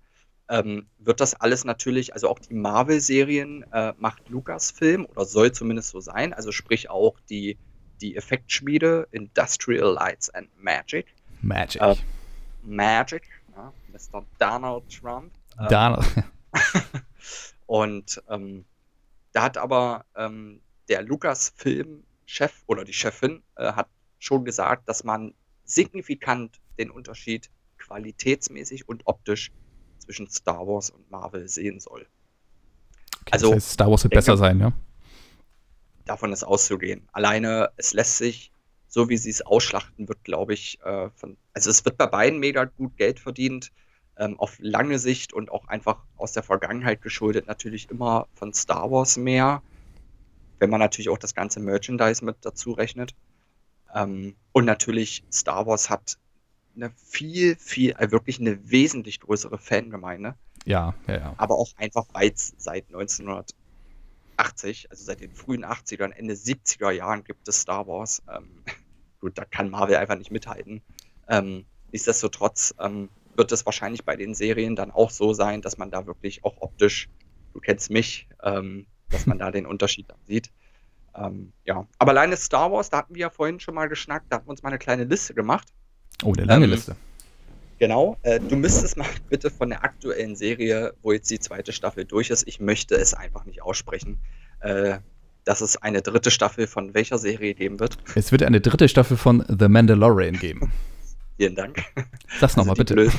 ähm, wird das alles natürlich, also auch die Marvel-Serien äh, macht Lucasfilm oder soll zumindest so sein, also sprich auch die, die Effektschmiede Industrial Lights and Magic. Magic. Äh, Magic, ja, Mr. Donald Trump. Ähm, Donald. und ähm, da hat aber ähm, der Lukas-Film-Chef oder die Chefin äh, hat schon gesagt, dass man signifikant den Unterschied qualitätsmäßig und optisch zwischen Star Wars und Marvel sehen soll. Okay, also das heißt, Star Wars wird denke, besser sein, ja? Davon ist auszugehen. Alleine, es lässt sich, so wie sie es ausschlachten wird, glaube ich, äh, von, also es wird bei beiden mega gut Geld verdient ähm, auf lange Sicht und auch einfach aus der Vergangenheit geschuldet natürlich immer von Star Wars mehr, wenn man natürlich auch das ganze Merchandise mit dazu rechnet. Ähm, und natürlich Star Wars hat eine viel, viel, äh, wirklich eine wesentlich größere Fangemeinde. Ja, ja, ja. Aber auch einfach weit seit 1980, also seit den frühen 80ern, Ende 70er Jahren gibt es Star Wars. Ähm, gut, da kann Marvel einfach nicht mithalten. Ähm, nichtsdestotrotz ähm, wird es wahrscheinlich bei den Serien dann auch so sein, dass man da wirklich auch optisch, du kennst mich, ähm, dass man da den Unterschied dann sieht. Ähm, ja, aber alleine Star Wars, da hatten wir ja vorhin schon mal geschnackt, da hatten wir uns mal eine kleine Liste gemacht. Oh, eine lange ähm, Liste. Genau, äh, du müsstest mal bitte von der aktuellen Serie, wo jetzt die zweite Staffel durch ist, ich möchte es einfach nicht aussprechen, äh, dass es eine dritte Staffel von welcher Serie geben wird. Es wird eine dritte Staffel von The Mandalorian geben. Vielen Dank. Sag's nochmal, also bitte. Blöd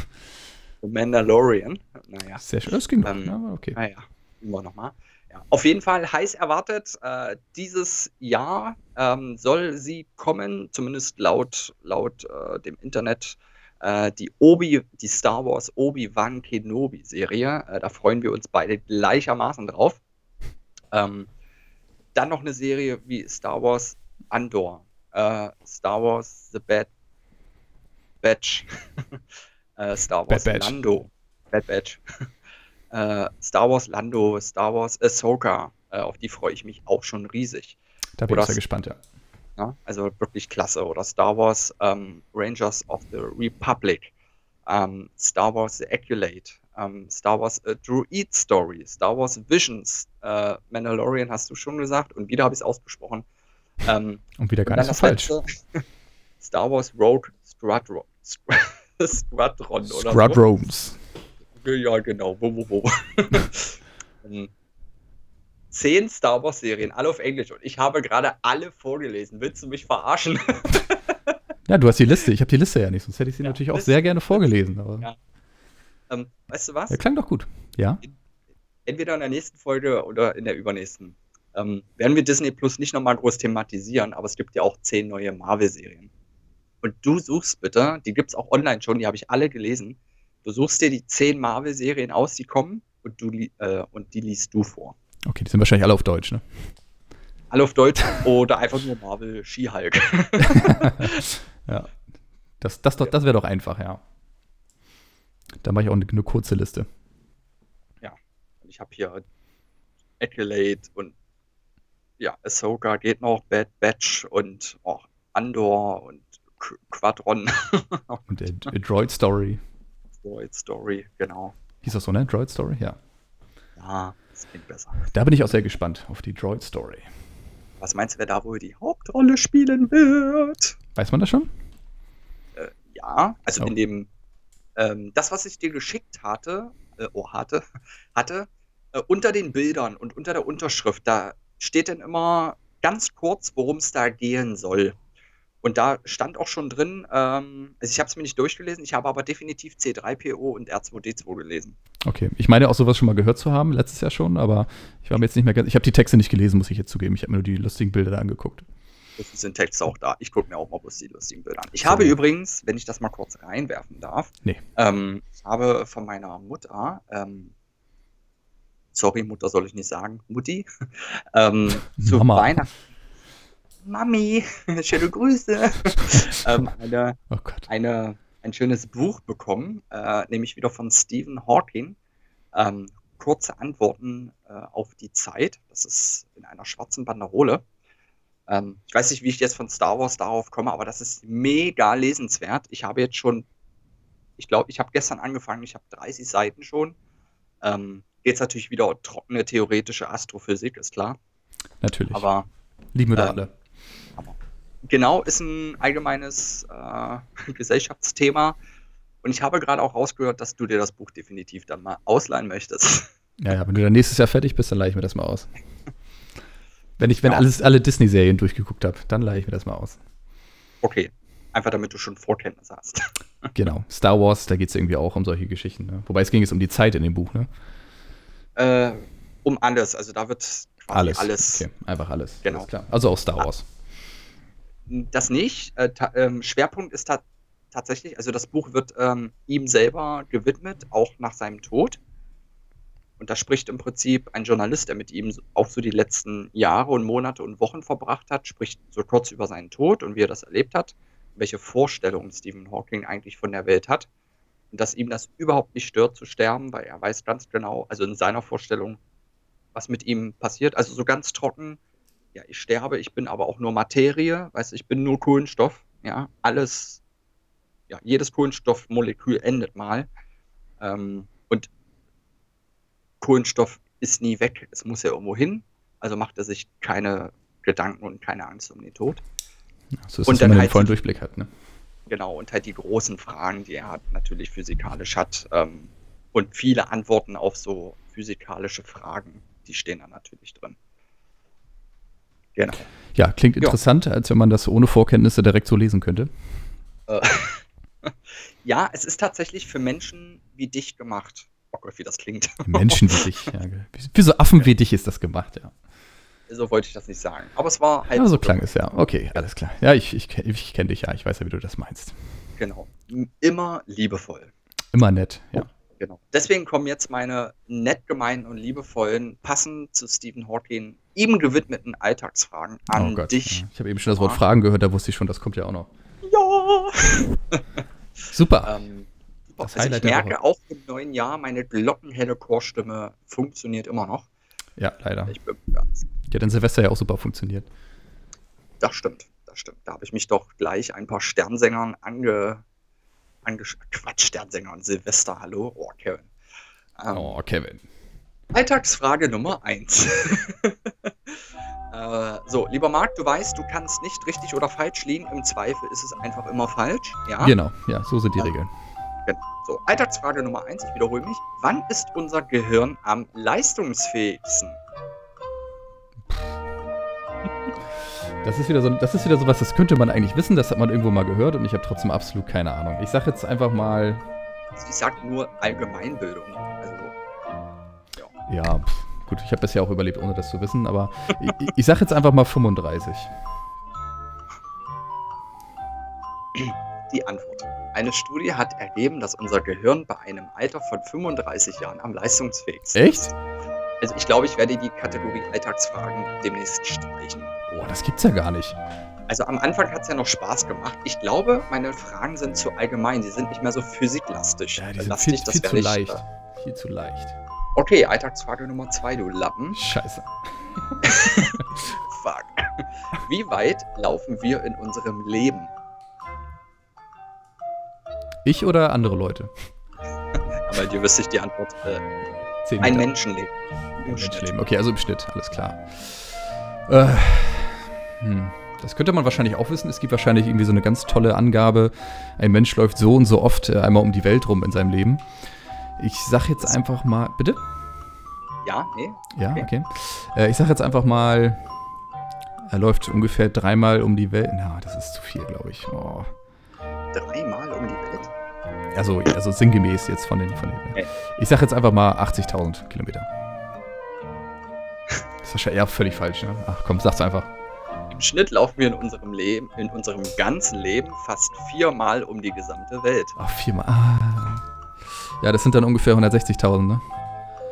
The Mandalorian. Naja. Sehr schön, das ging ähm, noch. Ja, okay. Naja, immer nochmal. Ja, auf jeden Fall heiß erwartet. Äh, dieses Jahr ähm, soll sie kommen, zumindest laut, laut äh, dem Internet, äh, die Obi, die Star Wars Obi-Wan Kenobi-Serie. Äh, da freuen wir uns beide gleichermaßen drauf. Ähm, dann noch eine Serie wie Star Wars Andor. Äh, Star Wars The Bad Batch. äh, Star Wars Bad Lando. Bad Batch. äh, Star Wars Lando, Star Wars Ahsoka. Äh, auf die freue ich mich auch schon riesig. Da bin Oder ich sehr gespannt, ja. ja. Also wirklich klasse. Oder Star Wars ähm, Rangers of the Republic. Ähm, Star Wars The Acculate. Ähm, Star Wars A Druid Story. Star Wars Visions. Äh, Mandalorian hast du schon gesagt. Und wieder habe ich es ausgesprochen. Ähm, und wieder gar nicht so falsch. Star Wars Rogue Squadron. Squadron oder Squadrons. So. Ja, genau. Wo, wo, wo. Ähm, zehn Star Wars Serien, alle auf Englisch. Und ich habe gerade alle vorgelesen. Willst du mich verarschen? ja, du hast die Liste. Ich habe die Liste ja nicht, sonst hätte ich sie ja, natürlich auch sehr gerne vorgelesen. Aber ja. Ähm, weißt du was? Der klang doch gut. Ja. Entweder in der nächsten Folge oder in der übernächsten. Ähm, werden wir Disney Plus nicht nochmal groß thematisieren, aber es gibt ja auch zehn neue Marvel-Serien. Und du suchst bitte, die gibt es auch online schon, die habe ich alle gelesen. Du suchst dir die zehn Marvel-Serien aus, die kommen, und, du, äh, und die liest du vor. Okay, die sind wahrscheinlich alle auf Deutsch, ne? Alle auf Deutsch oder einfach nur Marvel Ski-Hulk. ja. Das, das, das wäre doch einfach, ja. Da mache ich auch eine, eine kurze Liste. Ja. Ich habe hier Accolade und ja, Ahsoka geht noch, Bad Batch und auch Andor und Quadron. Und der Droid Story. Droid Story, genau. Hieß das so, ne? Droid Story? Ja. Ja, das klingt besser. Da bin ich auch sehr gespannt auf die Droid Story. Was meinst du, wer da wohl die Hauptrolle spielen wird? Weiß man das schon? Äh, ja, also oh. in dem, ähm, das, was ich dir geschickt hatte, äh, oh, hatte, hatte, äh, unter den Bildern und unter der Unterschrift, da steht dann immer ganz kurz, worum es da gehen soll. Und da stand auch schon drin, ähm, also ich habe es mir nicht durchgelesen, ich habe aber definitiv C3PO und R2D2 gelesen. Okay, ich meine auch sowas schon mal gehört zu haben, letztes Jahr schon, aber ich war mir jetzt nicht mehr ganz. Ich habe die Texte nicht gelesen, muss ich jetzt zugeben. Ich habe mir nur die lustigen Bilder da angeguckt. Das sind Texte auch da. Ich gucke mir auch mal bloß die lustigen Bilder an. Ich habe übrigens, wenn ich das mal kurz reinwerfen darf, nee. ähm, ich habe von meiner Mutter, ähm, sorry, Mutter soll ich nicht sagen, Mutti, ähm, zu Mama. Weihnachten. Mami, schöne Grüße. ähm, eine, Oh eine, ein schönes Buch bekommen, äh, nämlich wieder von Stephen Hawking. Ähm, kurze Antworten äh, auf die Zeit. Das ist in einer schwarzen Banderole. Ähm, ich weiß nicht, wie ich jetzt von Star Wars darauf komme, aber das ist mega lesenswert. Ich habe jetzt schon, ich glaube, ich habe gestern angefangen, ich habe 30 Seiten schon. Ähm, Geht natürlich wieder um trockene theoretische Astrophysik, ist klar. Natürlich. Aber Lieben wir doch ähm, alle. genau ist ein allgemeines äh, Gesellschaftsthema. Und ich habe gerade auch rausgehört, dass du dir das Buch definitiv dann mal ausleihen möchtest. Ja, ja, wenn du dann nächstes Jahr fertig bist, dann leihe ich mir das mal aus. Wenn ich, wenn Ja. alles, alle Disney-Serien durchgeguckt habe, dann leihe ich mir das mal aus. Okay. Einfach damit du schon Vorkenntnisse hast. Genau. Star Wars, da geht es irgendwie auch um solche Geschichten. Ne? Wobei es ging jetzt um die Zeit in dem Buch, ne? Äh, um alles. Also da wird Alles. alles. Okay, einfach alles. Genau. Alles klar. Also auch Star Wars. Das nicht. Äh, ähm, Schwerpunkt ist ta tatsächlich, also das Buch wird ähm, ihm selber gewidmet, auch nach seinem Tod. Und da spricht im Prinzip ein Journalist, der mit ihm auch so die letzten Jahre und Monate und Wochen verbracht hat, spricht so kurz über seinen Tod und wie er das erlebt hat, welche Vorstellungen Stephen Hawking eigentlich von der Welt hat. Und dass ihm das überhaupt nicht stört zu sterben, weil er weiß ganz genau, also in seiner Vorstellung, was mit ihm passiert. Also so ganz trocken, ja, ich sterbe, ich bin aber auch nur Materie, weißt ich bin nur Kohlenstoff, ja, alles, ja, jedes Kohlenstoffmolekül endet mal. Ähm, und Kohlenstoff ist nie weg, es muss ja irgendwo hin, also macht er sich keine Gedanken und keine Angst um den Tod. So ist Und es, dann wenn man den halt vollen die- Durchblick hat, ne? Genau, und halt die großen Fragen, die er hat, natürlich physikalisch hat. Ähm, und viele Antworten auf so physikalische Fragen, die stehen da natürlich drin. Genau. Ja, klingt interessant, als wenn man das ohne Vorkenntnisse direkt so lesen könnte. Äh, ja, es ist tatsächlich für Menschen wie dich gemacht. Oh Gott, wie das klingt. Menschen wie dich. Ja, wie- so Affen wie dich ist das gemacht, ja. so wollte ich das nicht sagen. Aber es war halt. Ja, so klang es, ja. Okay, alles klar. Ja, ich, ich, ich kenne dich ja. Ich weiß ja, wie du das meinst. Genau. Immer liebevoll. Immer nett, ja. Genau. Deswegen kommen jetzt meine nett gemeinten und liebevollen, passend zu Stephen Hawking, ihm gewidmeten Alltagsfragen an oh dich. Ich habe eben schon das Wort. Fragen gehört, da wusste ich schon, das kommt ja auch noch. Ja! Super. Ähm, Das also ich merke Woche. auch im neuen Jahr, meine glockenhelle Chorstimme funktioniert immer noch. Ja, leider. Ich bin begeistert. Die hat in Silvester ja auch super funktioniert. Das stimmt, das stimmt. Da habe ich mich doch gleich ein paar Sternsängern ange... ange Quatsch, Sternsängern, Silvester, hallo? Oh, Kevin. Ähm, Oh, Kevin. Alltagsfrage Nummer 1. äh, so, lieber Marc, du weißt, du kannst nicht richtig oder falsch liegen. Im Zweifel ist es einfach immer falsch. Ja? Genau, ja, so sind die Ja. Regeln. Genau. So, Alltagsfrage Nummer 1, ich wiederhole mich. Wann ist unser Gehirn am leistungsfähigsten? Das ist wieder so, das ist wieder sowas, das könnte man eigentlich wissen, das hat man irgendwo mal gehört und ich habe trotzdem absolut keine Ahnung. Ich sage jetzt einfach mal, Also ich sag nur Allgemeinbildung. Also, ja, pf, gut, ich habe bisher auch überlebt, ohne das zu wissen, aber ich, ich sage jetzt einfach mal 35. die Antwort. Eine Studie hat ergeben, dass unser Gehirn bei einem Alter von 35 Jahren am leistungsfähigsten Echt? ist. Also ich glaube, ich werde die Kategorie Alltagsfragen demnächst streichen. Boah, das gibt's ja gar nicht. Also am Anfang hat es ja noch Spaß gemacht. Ich glaube, meine Fragen sind zu allgemein. Sie sind nicht mehr so physiklastig. Ja, die Äh, sind lastig, viel, das viel zu ich, leicht. äh, Viel zu leicht. Okay, Alltagsfrage Nummer zwei, du Lappen. Scheiße. Fuck. Wie weit laufen wir in unserem Leben? Ich oder andere Leute? Aber dir wüsste ich die Antwort. Äh, ein. Menschenleben. Im Schnitt. Menschenleben. Okay, also im Schnitt, alles klar. Äh, hm. Das könnte man wahrscheinlich auch wissen. Es gibt wahrscheinlich irgendwie so eine ganz tolle Angabe. Ein Mensch läuft so und so oft äh, einmal um die Welt rum in seinem Leben. Ich sag jetzt einfach mal. Bitte? Ja, nee. Ja, Okay. okay. Äh, ich sag jetzt einfach mal. Er läuft ungefähr dreimal um die Welt. Na, das ist zu viel, glaube ich. Oh. Dreimal um die Welt. Also, also sinngemäß jetzt von den. Von den Okay. Ich sag jetzt einfach mal 80.000 Kilometer. Das ist wahrscheinlich eher völlig falsch, ne? Ach komm, sag's einfach. Im Schnitt laufen wir in unserem Leben, in unserem ganzen Leben fast viermal um die gesamte Welt. Ach, viermal. Ah. Ja, das sind dann ungefähr 160.000, ne?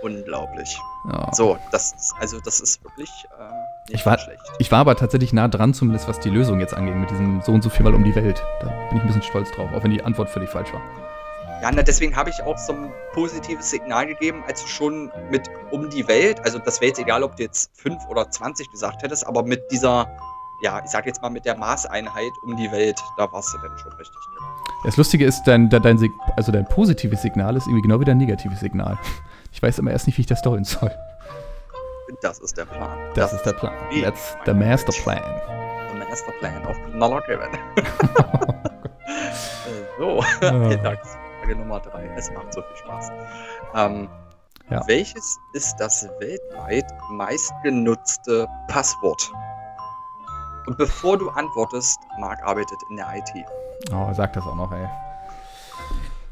Unglaublich. Ja. So, das ist, also das ist wirklich äh, nicht Ich war- schlecht. Ich war aber tatsächlich nah dran, zumindest was die Lösung jetzt anging, mit diesem so und so viermal um die Welt. Da bin ich ein bisschen stolz drauf, auch wenn die Antwort völlig falsch war. Ja, na, deswegen habe ich auch so ein positives Signal gegeben, als du schon mit um die Welt, also das wäre jetzt egal, ob du jetzt 5 oder 20 gesagt hättest, aber mit dieser, ja, ich sag jetzt mal mit der Maßeinheit um die Welt, da warst du dann schon richtig. Das Lustige ist, dein, dein, also dein positives Signal ist irgendwie genau wie dein negatives Signal. Ich weiß immer erst nicht, wie ich das deuten soll. Das ist der Plan. Das, ist der Plan. That's the master plan. Der Masterplan auf Knaller Kevin. Äh, so, Ja. Mittagsfrage Nummer 3. Es macht so viel Spaß. Ähm, Ja. Welches ist das weltweit meistgenutzte Passwort? Und bevor du antwortest, Marc arbeitet in der IT. Oh, sag das auch noch, ey.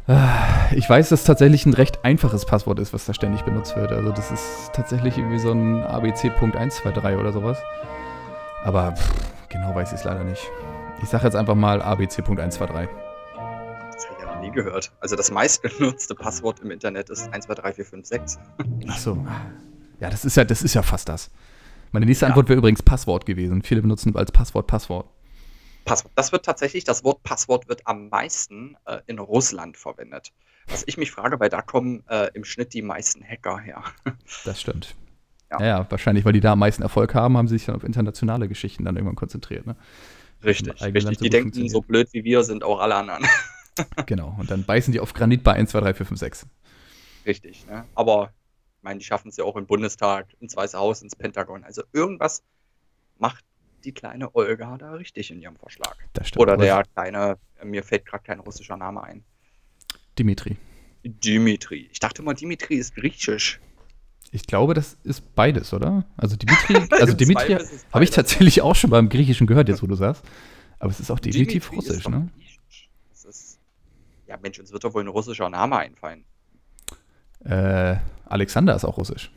Ah, Ich weiß, dass es tatsächlich ein recht einfaches Passwort ist, was da ständig benutzt wird. Also das ist tatsächlich irgendwie so ein ABC.123 oder sowas. Aber pff, genau weiß ich es leider nicht. Ich sage jetzt einfach mal ABC.123. Das habe ich ja noch nie gehört. Also das meistgenutzte Passwort im Internet ist 123456. Ach so. Ja, das ist ja, das ist ja fast das. Meine nächste Ja. Antwort wäre übrigens Passwort gewesen. Viele benutzen als Passwort Passwort. Passwort. Das wird tatsächlich, das Wort Passwort wird am meisten äh, in Russland verwendet. Was ich mich frage, weil da kommen äh, im Schnitt die meisten Hacker her. Das stimmt. Ja. Ja. wahrscheinlich, weil die da am meisten Erfolg haben, haben sie sich dann auf internationale Geschichten dann irgendwann konzentriert. Ne? Richtig, richtig. Land so Die denken, so blöd wie wir sind auch alle anderen. Genau. Und dann beißen die auf Granit bei 1, 2, 3, 4, 5, 6. Richtig, ne? Aber ich meine, die schaffen es ja auch im Bundestag, ins Weiße Haus, ins Pentagon. Also irgendwas macht die kleine Olga da richtig in ihrem Vorschlag. Das stimmt. Oder der kleine, mir fällt gerade kein russischer Name ein. Dimitri. Dimitri. Ich dachte immer, Dimitri ist griechisch. Ich glaube, das ist beides, oder? Also Dimitri, also Im Dimitri habe ich tatsächlich auch schon beim Griechischen gehört, jetzt wo du sagst. Aber es ist auch definitiv Dimitri russisch, ne? ist, ja, Mensch, uns wird doch wohl ein russischer Name einfallen. Äh, Alexander ist auch russisch.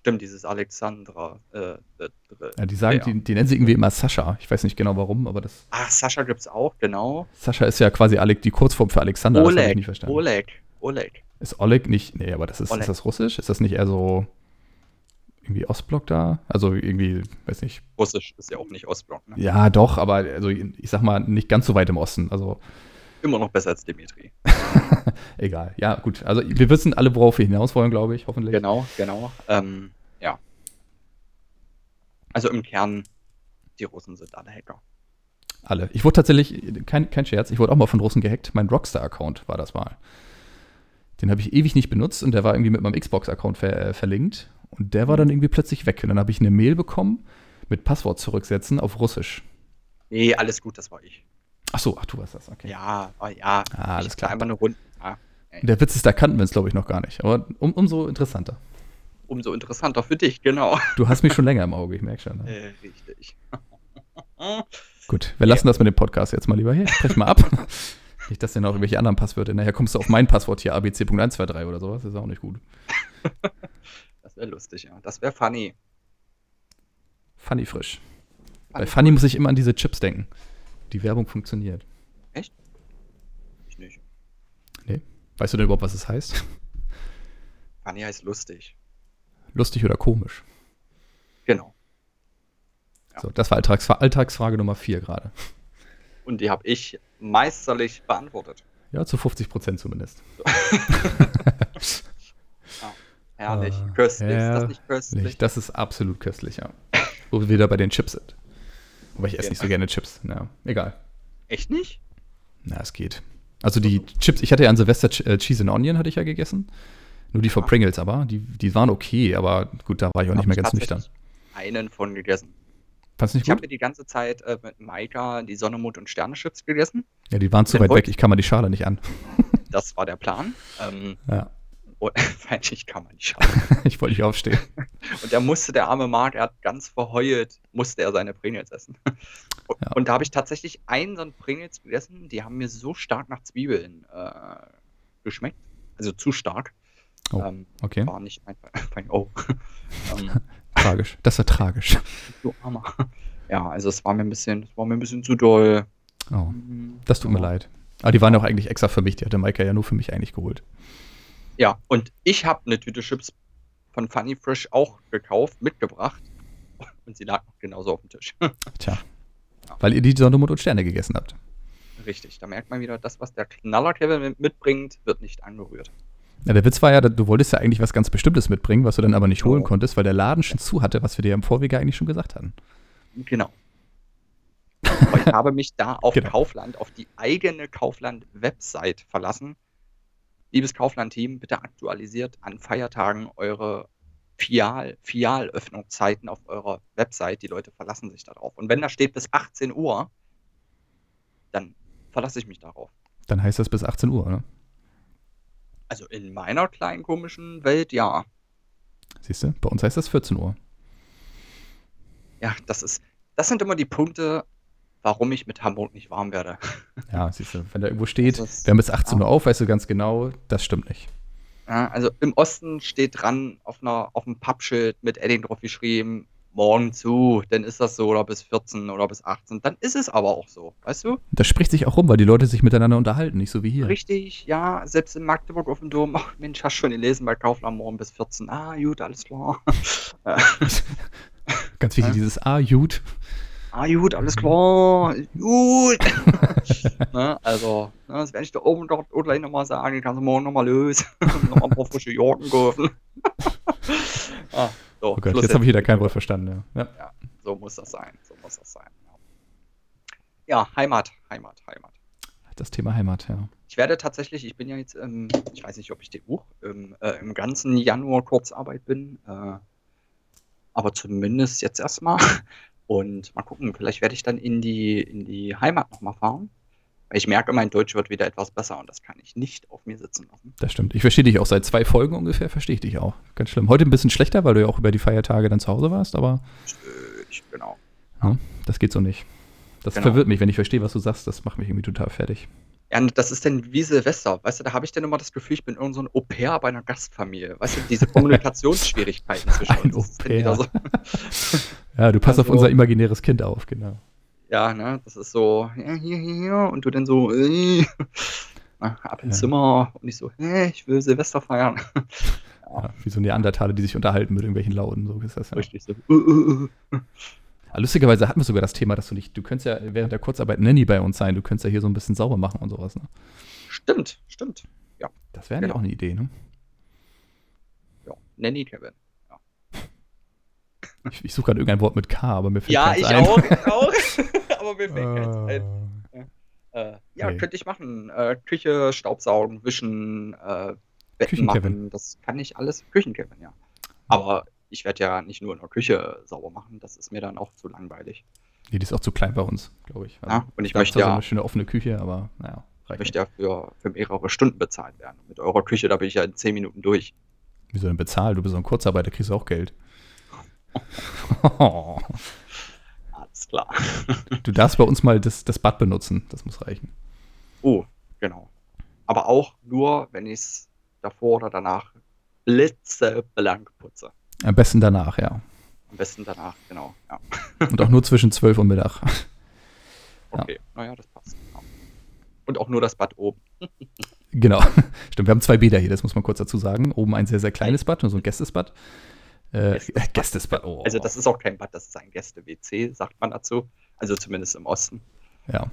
Stimmt, dieses Alexandra. Äh, äh, Ja, die sagen, Ja. die, die nennen sie irgendwie immer Sascha. Ich weiß nicht genau warum, aber das. Ach, Sascha gibt's auch, genau. Sascha ist ja quasi Ale die Kurzform für Alexander. das habe ich Oleg, nicht verstanden. Oleg, Oleg. Ist Oleg nicht. Nee, aber das ist, Oleg. ist das russisch? Ist das nicht eher so irgendwie Ostblock da? Also irgendwie, weiß nicht. Russisch ist ja auch nicht Ostblock, ne? Ja, doch, aber also ich sag mal, nicht ganz so weit im Osten. Also Immer noch besser als Dimitri. egal. Ja, gut. Also wir wissen alle, worauf wir hinaus wollen, glaube ich, hoffentlich. Genau, genau. Ähm, ja. Also im Kern, die Russen sind alle Hacker. Alle. Ich wurde tatsächlich, kein, kein Scherz, ich wurde auch mal von Russen gehackt. Mein Rockstar-Account war das mal. Den habe ich ewig nicht benutzt und der war irgendwie mit meinem Xbox-Account ver äh, verlinkt. Und der war dann irgendwie plötzlich weg. Und dann habe ich eine Mail bekommen mit Passwort zurücksetzen auf Russisch. Nee, alles gut, das war ich. Ach so, ach, du warst das, okay. Ja, ah, ja. Ah, alles klar. Einfach eine Runde. Ja, Der Witz ist, da kannten wir es, glaube ich, noch gar nicht. Aber um, umso interessanter. umso interessanter für dich, genau. Du hast mich schon länger im Auge, ich merke schon. Ne? Äh, richtig. Gut, wir lassen das mit dem Podcast jetzt mal lieber hier. Sprech mal ab. nicht, dass denn noch irgendwelche anderen Passwörter. Nachher kommst du auf mein Passwort hier, abc.123 oder sowas. Das ist auch nicht gut. Das wäre lustig, ja. Das wäre funny. Funny frisch. Bei Funny. Funny muss ich immer an diese Chips denken. Die Werbung funktioniert. Ich nicht. Weißt du denn überhaupt, was es heißt? Funny heißt lustig. Lustig oder komisch? Genau. Ja. So, das war Alltagsfra Alltagsfrage Nummer 4 gerade. Und die habe ich meisterlich beantwortet. Ja, zu 50 Prozent zumindest. Herrlich. Ah, köstlich. Ist das nicht köstlich? Das ist absolut köstlich, ja. Wo wir wieder bei den Chips sind. Wobei ich esse Ja. nicht so gerne Chips. Na, egal. Echt nicht? Na, es geht. Also die Chips, ich hatte ja an Silvester äh, Cheese and Onion, hatte ich ja gegessen. Nur die von Ah. Pringles aber. Die, die waren okay, aber gut, da war ich auch nicht mehr ganz nüchtern. Einen von gegessen. Fandest du nicht Ich habe die ganze Zeit äh, mit Maika die Sonne, Mond und Sterne Chips gegessen. Ja, die waren zu weit weg. Ich kann mal die Schale nicht an. Das war der Plan. Ähm, Ja. Und ich kann man nicht schaffen. ich wollte nicht aufstehen. Und der musste, der arme Mark, er hat ganz verheult, musste er seine Pringles essen. Und, Ja. und da habe ich tatsächlich einen so einen Pringles gegessen, die haben mir so stark nach Zwiebeln äh, geschmeckt. Also zu stark. Oh, ähm, Okay, war nicht Feind. Oh. tragisch. Das war tragisch. du armer. Ja, also es war mir ein bisschen, es war mir ein bisschen zu doll. Oh, das tut mir leid. Aber die waren ja auch eigentlich extra für mich. Die hatte Maika ja nur für mich eigentlich geholt. Ja, und ich habe eine Tüte Chips von Funny Fresh auch gekauft, mitgebracht. Und sie lag noch genauso auf dem Tisch. Tja. Weil ihr die Sondermond und Sterne gegessen habt. Richtig, da merkt man wieder, das, was der Knaller Kevin mit- mitbringt, wird nicht angerührt. Ja, der Witz war ja, du wolltest ja eigentlich was ganz Bestimmtes mitbringen, was du dann aber nicht holen Oh. konntest, weil der Laden schon zu hatte, was wir dir im Vorwege eigentlich schon gesagt hatten. Genau. Ich habe mich da auf Genau. Kaufland, auf die eigene Kaufland-Website verlassen. Liebes Kaufland-Team, bitte aktualisiert an Feiertagen eure Fial, Fialöffnungszeiten auf eurer Website. Die Leute verlassen sich darauf. Und wenn da steht bis 18 Uhr, dann verlasse ich mich darauf. Dann heißt das bis 18 Uhr, ne? Also in meiner kleinen komischen Welt, ja. Siehst du? Bei uns heißt das 14 Uhr. Ja, das ist, das sind immer die Punkte, warum ich mit Hamburg nicht warm werde. Ja, siehst du, wenn da irgendwo steht, ist- wir haben bis 18 ja. Uhr auf, weißt du ganz genau, das stimmt nicht. Ja, also im Osten steht dran auf einer auf einem Pappschild mit Edding drauf geschrieben, morgen zu, dann ist das so oder bis 14 oder bis 18. Dann ist es aber auch so, weißt du? Das spricht sich auch rum, weil die Leute sich miteinander unterhalten, nicht so wie hier. Richtig, ja, selbst in Magdeburg auf dem Dom, ach Mensch, hast schon gelesen bei Kaufland morgen bis 14. Ah, gut, alles klar. Ganz wichtig, Ja. dieses A-Jud. Ah, gut, alles klar. Gut. ne, also, ne, das werde ich da oben dort gleich nochmal sagen, kannst du morgen nochmal los. nochmal ein paar frische Jacken kaufen. ah, so, Oh Gott, Schluss jetzt habe ich wieder kein Wort verstanden. Ja. Ja. So muss das sein. So muss das sein. Ja, Heimat, Heimat, Heimat. Das Thema Heimat, ja. Ich werde tatsächlich, ich bin ja jetzt, ähm, ich weiß nicht, ob ich den Buch im, äh, im ganzen Januar Kurzarbeit bin, äh, aber zumindest jetzt erstmal. Und mal gucken, vielleicht werde ich dann in die, in die Heimat nochmal fahren. Weil ich merke, mein Deutsch wird wieder etwas besser und das kann ich nicht auf mir sitzen lassen. Das stimmt. Ich verstehe dich auch seit zwei Folgen ungefähr, verstehe ich dich auch. Ganz schlimm. Heute ein bisschen schlechter, weil du ja auch über die Feiertage dann zu Hause warst, aber Ich, genau. ja, das geht so nicht. Das Genau. verwirrt mich, wenn ich verstehe, was du sagst. Das macht mich irgendwie total fertig. Ja, und das ist dann wie Silvester, weißt du, da habe ich dann immer das Gefühl, ich bin irgend so ein Au-pair bei einer Gastfamilie. Weißt du, diese Kommunikationsschwierigkeiten zwischen Ein uns. ist wieder so, Ja, du passt auf Also- unser imaginäres Kind auf, genau. ja, ne, das ist so, ja, hier, hier, hier, und du dann so, äh, na, ab ins Ja. Zimmer und ich so, äh, ich will Silvester feiern. Ja, wie so Neandertaler, die sich unterhalten mit irgendwelchen Lauten. So ist das ja. Richtig so, äh, äh, äh. Ja, Lustigerweise hatten wir sogar das Thema, dass du nicht, du könntest ja während der Kurzarbeit Nanny bei uns sein, du könntest ja hier so ein bisschen sauber machen und sowas. Ne? Stimmt, stimmt. Das wäre ja Genau. auch eine Idee, ne? Ja, Nanny Kevin. Ich, ich suche gerade irgendein Wort mit K, aber mir fällt Ja, keins ich ein. auch, ich auch. Aber mir fällt keins ein. Äh, ja, Nee. könnte ich machen. Äh, Küche, Staubsaugen, Wischen, äh, Betten Küchen-Kevin. machen. Das kann ich alles. Küchen-Kevin, ja. Aber ich werde ja nicht nur in der Küche sauber machen. Das ist mir dann auch zu langweilig. Nee, die ist auch zu klein bei uns, glaube ich. Also, Ja, und ich möchte zwar so ja- eine schöne offene Küche, aber naja, Ich reicht möchte nicht. ja für, für mehrere Stunden bezahlt werden. Mit eurer Küche, da bin ich ja in 10 Minuten durch. Wieso denn bezahlt? Du bist so ein Kurzarbeiter, kriegst du auch Geld. Alles klar. du darfst bei uns mal das, das Bad benutzen, das muss reichen. Oh, genau. Aber auch nur, wenn ich es davor oder danach blitzeblank putze. Am besten danach, ja. Am besten danach, genau. Ja. Und auch nur zwischen 12 und Mittag. Ja. Okay, naja, das passt. Genau. Und auch nur das Bad oben. Genau. Stimmt, wir haben zwei Bäder hier, das muss man kurz dazu sagen. Oben ein sehr, sehr kleines Bad, nur so ein Gästesbad. Äh, Gästesbad. Gästesbad, oh. Also das ist auch kein Bad, das ist ein Gäste-WC, sagt man dazu. Also zumindest im Osten. Ja.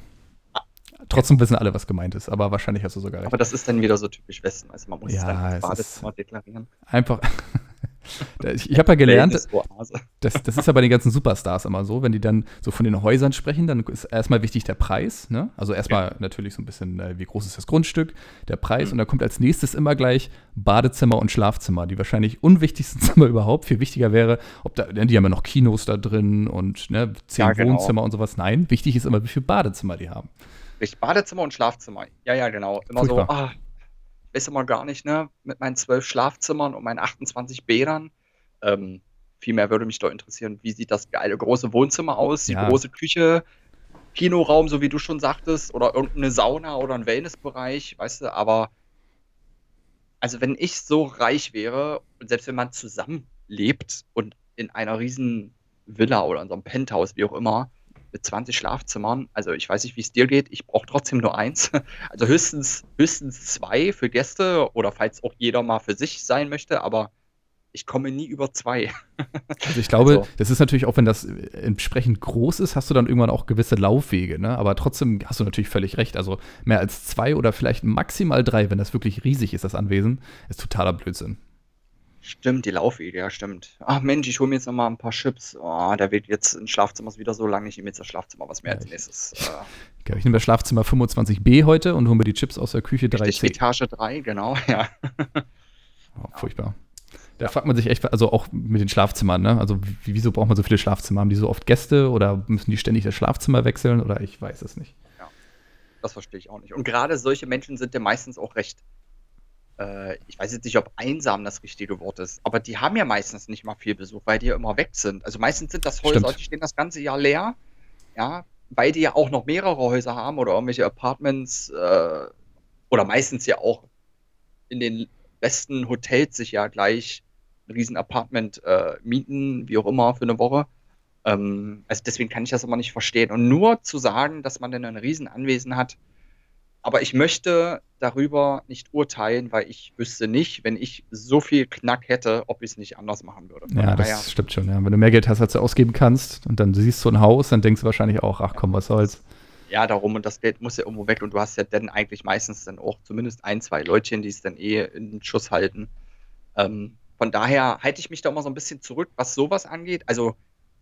Trotzdem wissen alle, was gemeint ist, aber wahrscheinlich hast du sogar recht. Aber das ist dann wieder so typisch Westen. Also man muss Ja, es dann ins Badezimmer deklarieren. Einfach. Ich habe ja gelernt, das, das ist ja bei den ganzen Superstars immer so, wenn die dann so von den Häusern sprechen, dann ist erstmal wichtig der Preis. Ne? Also erstmal natürlich so ein bisschen, äh, wie groß ist das Grundstück, der Preis. Mhm. Und dann kommt als nächstes immer gleich Badezimmer und Schlafzimmer, die wahrscheinlich unwichtigsten Zimmer überhaupt. Viel wichtiger wäre, ob da, ne, die haben ja noch Kinos da drin und ne, zehn Ja, genau. Wohnzimmer und sowas. Nein, wichtig ist immer, wie viele Badezimmer die haben. Badezimmer und Schlafzimmer. Ja, ja, genau. Immer Furchtbar. so, ah, weiß immer gar nicht, ne, mit meinen zwölf Schlafzimmern und meinen 28 Bädern. Ähm, vielmehr würde mich doch interessieren, wie sieht das geile große Wohnzimmer aus, die Ja. große Küche, Kinoraum, so wie du schon sagtest, oder irgendeine Sauna oder ein Wellnessbereich, weißt du, aber also wenn ich so reich wäre und selbst wenn man zusammenlebt und in einer riesen Villa oder in so einem Penthouse, wie auch immer, mit 20 Schlafzimmern, also ich weiß nicht, wie es dir geht, ich brauche trotzdem nur eins. Also höchstens, höchstens zwei für Gäste oder falls auch jeder mal für sich sein möchte, aber ich komme nie über zwei. Also ich glaube, Also- das ist natürlich auch, wenn das entsprechend groß ist, hast du dann irgendwann auch gewisse Laufwege, ne? Aber trotzdem hast du natürlich völlig recht. Also mehr als zwei oder vielleicht maximal drei, wenn das wirklich riesig ist, das Anwesen, ist totaler Blödsinn. Stimmt, die Laufwege, ja, stimmt. Ach Mensch, ich hole mir jetzt noch mal ein paar Chips. Oh, der wird jetzt in Schlafzimmers wieder so lang. Ich nehme jetzt das Schlafzimmer, was mir Ja, als ich- nächstes. Äh, Okay, ich nehme das Schlafzimmer 25b heute und hole mir die Chips aus der Küche richtig, 3c. Etage 3, genau, ja. Oh, furchtbar. Da fragt man sich echt, also auch mit den Schlafzimmern, ne? Also wie, wieso braucht man so viele Schlafzimmer? Haben die so oft Gäste oder müssen die ständig das Schlafzimmer wechseln oder ich weiß es nicht. Das verstehe ich auch nicht. Und gerade solche Menschen sind ja meistens auch recht, äh, ich weiß jetzt nicht, ob einsam das richtige Wort ist, aber die haben ja meistens nicht mal viel Besuch, weil die ja immer weg sind. Also meistens sind das Häuser, Stimmt. die stehen das ganze Jahr leer, ja, weil die ja auch noch mehrere Häuser haben oder irgendwelche Apartments äh, oder meistens ja auch in den besten Hotels sich ja gleich ein riesen Apartment äh, mieten, wie auch immer, für eine Woche. Ähm, also deswegen kann ich das immer nicht verstehen. Und nur zu sagen, dass man dann ein riesen Anwesen hat, aber ich möchte darüber nicht urteilen, weil ich wüsste nicht, wenn ich so viel Knack hätte, ob ich es nicht anders machen würde. Von Ja, das stimmt schon. Ja. Wenn du mehr Geld hast, als du ausgeben kannst und dann siehst du ein Haus, dann denkst du wahrscheinlich auch, ach komm, was soll's. Ja, darum und das Geld muss ja irgendwo weg und du hast ja dann eigentlich meistens dann auch zumindest ein, zwei Leutchen, die es dann eh in den Schuss halten. Ähm, von daher halte ich mich da immer so ein bisschen zurück, was sowas angeht. Also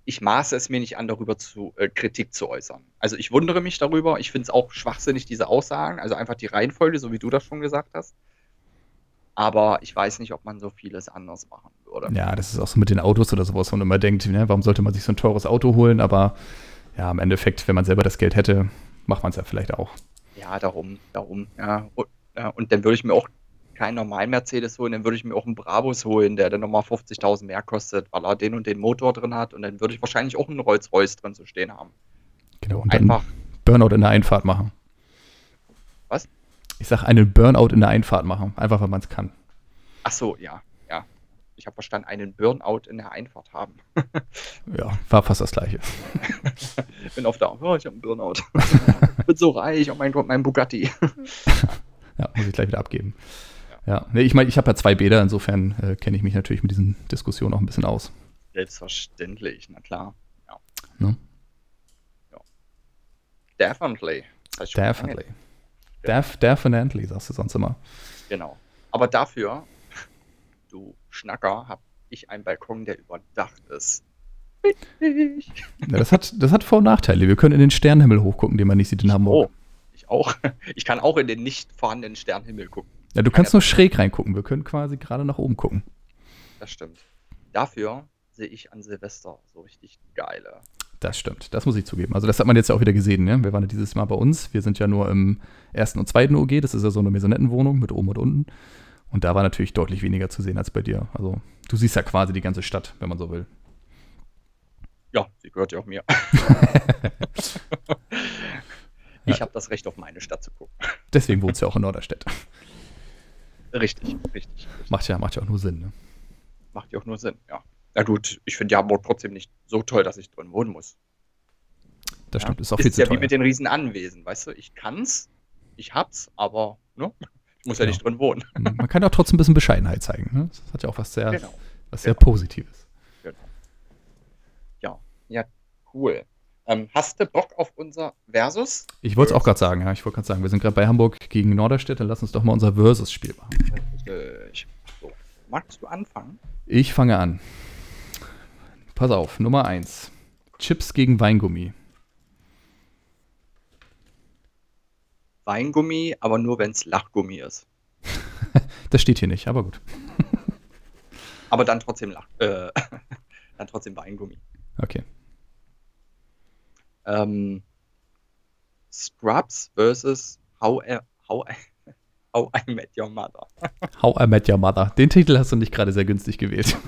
ich maße es mir nicht an, darüber zu äh, Kritik zu äußern. Also ich wundere mich darüber. Ich finde es auch schwachsinnig, diese Aussagen. Also einfach die Reihenfolge, so wie du das schon gesagt hast. Aber ich weiß nicht, ob man so vieles anders machen würde. Ja, das ist auch so mit den Autos oder sowas, wo man immer denkt, ne, warum sollte man sich so ein teures Auto holen? Aber ja, im Endeffekt, wenn man selber das Geld hätte, macht man es ja vielleicht auch. Ja, darum, darum, ja. Und, ja, und dann würde ich mir auch keinen normalen Mercedes holen, dann würde ich mir auch einen Brabus holen, der dann nochmal 50.000 mehr kostet, weil er den und den Motor drin hat. Und dann würde ich wahrscheinlich auch einen Rolls-Royce drin zu stehen haben. Genau. Und dann Einfach, Burnout in der Einfahrt machen. Was? Ich sag einen Burnout in der Einfahrt machen, einfach weil man es kann. ach so, ja, ja. Ich habe verstanden, einen Burnout in der Einfahrt haben. Ja, war fast das Gleiche. Bin auf der, oh, ich habe einen Burnout. Bin so reich, oh mein Gott, mein Bugatti. Ja, muss ich gleich wieder abgeben. Ja, nee, ich meine, ich habe ja zwei Bäder, insofern äh, kenne ich mich natürlich mit diesen Diskussionen auch ein bisschen aus. Selbstverständlich, na klar. Ja. Ne? ja. Definitely. Definitely. Def, definitely, sagst du sonst immer. Genau. Aber dafür, du Schnacker, habe ich einen Balkon, der überdacht ist. Ja, das, hat, das hat Vor- und Nachteile. Wir können in den Sternenhimmel hochgucken, den man nicht sieht in Hamburg. oh, ich auch. Ich kann auch in den nicht vorhandenen Sternenhimmel gucken. Ja, du kannst nur schräg reingucken. Wir können quasi gerade nach oben gucken. Das stimmt. Dafür sehe ich an Silvester so richtig geile. Das stimmt, das muss ich zugeben. Also das hat man jetzt ja auch wieder gesehen. Ne? Wir waren ja dieses Mal bei uns. Wir sind ja nur im ersten und zweiten OG. Das ist ja so eine Maisonettenwohnung mit oben und unten. Und da war natürlich deutlich weniger zu sehen als bei dir. Also du siehst ja quasi die ganze Stadt, wenn man so will. Ja, sie gehört ja auch mir. ich habe das Recht, auf meine Stadt zu gucken. Deswegen wohnst du ja auch in Norderstedt. Richtig, richtig. Macht ja, macht ja auch nur Sinn. Ne? Macht ja auch nur Sinn, ja. Na gut, ich finde die Hamburg trotzdem nicht so toll, dass ich drin wohnen muss. Das Ja. stimmt, ist auch viel ist zu ja wie mit den riesen Anwesen, weißt du? Ich kann's, ich hab's, aber ne? ich muss ja Genau. nicht drin wohnen. Man kann ja auch trotzdem ein bisschen Bescheidenheit zeigen. Ne? Das hat ja auch was sehr, Genau. was sehr genau. Positives. genau. Ja, ja, cool. Ähm, hast du Bock auf unser Versus? Ich wollte es auch gerade sagen, ja. Ich wollte gerade sagen, wir sind gerade bei Hamburg gegen Norderstedt, dann lass uns doch mal unser Versus-Spiel machen. Ich, so. Magst du anfangen? Ich fange an. Pass auf, Nummer 1. Chips gegen Weingummi. Weingummi, aber nur wenn es Lachgummi ist. Das steht hier nicht, aber gut. Aber dann trotzdem Lach, äh, dann trotzdem Weingummi. Okay. Ähm, Scrubs versus How, I- How, I- How I Met Your Mother. How I Met Your Mother. Den Titel hast du nicht gerade sehr günstig gewählt.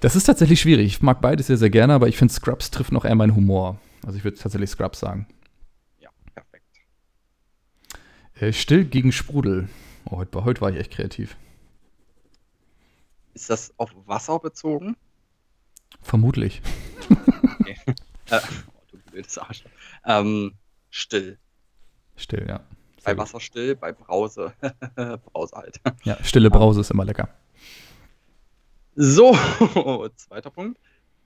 Das ist tatsächlich schwierig. Ich mag beides sehr, sehr gerne, aber ich finde Scrubs trifft noch eher meinen Humor. Also ich würde tatsächlich Scrubs sagen. Ja, perfekt. Äh, still gegen Sprudel. Oh, heute, heute war ich echt kreativ. Ist das auf Wasser bezogen? Vermutlich. Okay. äh, oh, du blödes Arsch. Ähm, still. Still, ja. Sehr Bei. Wasser still, bei Brause. Brause halt. Ja, stille Brause ist immer lecker. So, zweiter Punkt.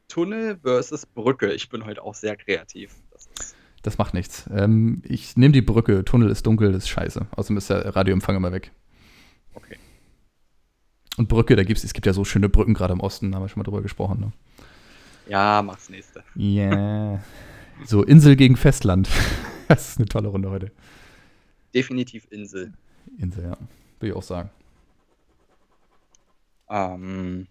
Tunnel versus Brücke. Ich bin heute auch sehr kreativ. Das Das macht nichts. Ähm, ich nehme die Brücke. Tunnel ist dunkel, das ist scheiße. Außerdem ist der Radioempfang immer weg. okay. Und Brücke, da gibt's, es gibt ja so schöne Brücken gerade im Osten, haben wir schon mal drüber gesprochen. Ne? Ja, mach's nächste. Ja. So, Insel gegen Festland. Das ist eine tolle Runde heute. Definitiv Insel. Insel, ja. Würde ich auch sagen. Ähm,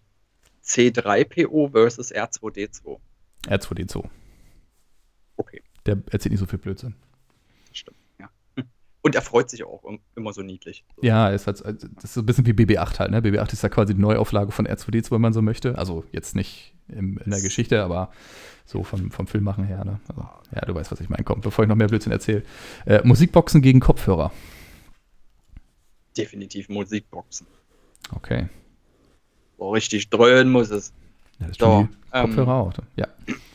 C3PO versus R2D2. R2D2. Okay, Der erzählt nicht so viel Blödsinn. Und er freut sich auch im- immer so niedlich. Ja, es hat, das ist so ein bisschen wie BB8 halt. Ne? BB8 ist ja quasi die Neuauflage von R2D2, wenn man so möchte. Also jetzt nicht im, in der Geschichte, aber so vom, vom Filmmachen her. Ne? Also, ja, du weißt, was ich meine. Komm, bevor ich noch mehr Blödsinn erzähle. Äh, Musikboxen gegen Kopfhörer. Definitiv Musikboxen. Okay. So richtig dröhnen muss es. Ja, das So, ähm, Kopfhörer auch. Ja.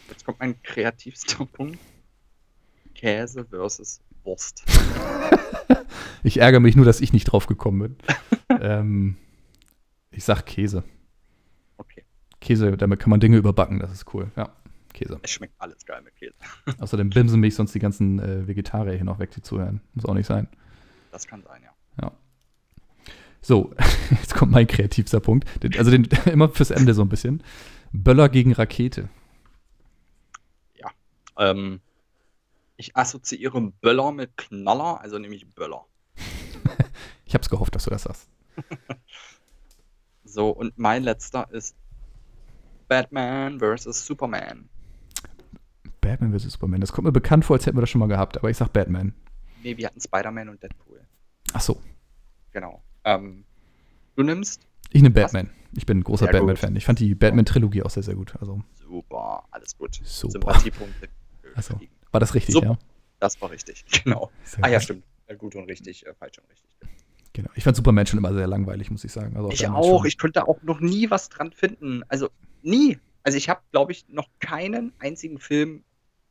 Jetzt kommt mein kreativster Punkt. Käse versus Wurst. Ich ärgere mich nur, dass ich nicht drauf gekommen bin. ähm, ich sag Käse. Okay, Käse, damit kann man Dinge überbacken, das ist cool. Ja, Käse. es schmeckt alles geil mit Käse. Außerdem bimsen mich sonst die ganzen äh, Vegetarier hier noch weg, die zuhören. Muss auch nicht sein. Das kann sein, ja. Ja. So, jetzt kommt mein kreativster Punkt. Den, also den, immer fürs Ende so ein bisschen. Böller gegen Rakete. Ähm, ich assoziiere Böller mit Knaller, also nehme ich Böller. Ich hab's gehofft, dass du das sagst. So, und mein letzter ist Batman versus Superman. Batman vs. Superman. Das kommt mir bekannt vor, als hätten wir das schon mal gehabt, aber ich sag Batman. Nee, wir hatten Spider-Man und Deadpool. Ach so, Genau. Ähm, du nimmst ich nehme Batman. Ich bin ein großer. Batman-Fan. Ich fand die Batman-Trilogie auch sehr, sehr gut. Also, super, alles gut. Super. Sympathiepunkte. Achso. War das richtig, Super. ja? Das war richtig, genau. Sehr Ah ja, stimmt. Gut und richtig, äh, falsch und richtig. Genau. Ich fand Superman schon immer sehr langweilig, muss ich sagen. Also Ich auch. schon. Ich konnte auch noch nie was dran finden. Also nie. Also ich habe, glaube ich, noch keinen einzigen Film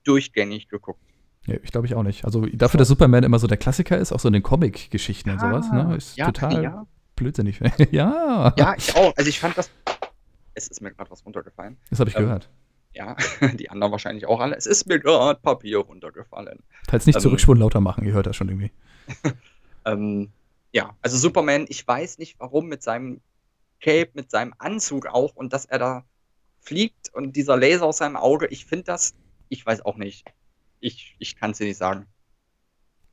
durchgängig geguckt. Ja, ich glaube ich auch nicht. Also dafür, dass Superman immer so der Klassiker ist, auch so in den Comic-Geschichten und sowas, ne? Ist ja, total Ja, blödsinnig. ja, ja, ich auch. Also ich fand das. Es ist mir gerade was runtergefallen. das habe ich Ähm, gehört. Ja, die anderen wahrscheinlich auch alle. Es ist mir gerade Papier runtergefallen. Falls nicht ähm, zurückspulen, lauter machen. Ihr hört das schon irgendwie. Ähm, ja, also Superman, ich weiß nicht warum mit seinem Cape, mit seinem Anzug auch und dass er da fliegt und dieser Laser aus seinem Auge. Ich finde das, ich weiß auch nicht. Ich, ich kann es dir nicht sagen.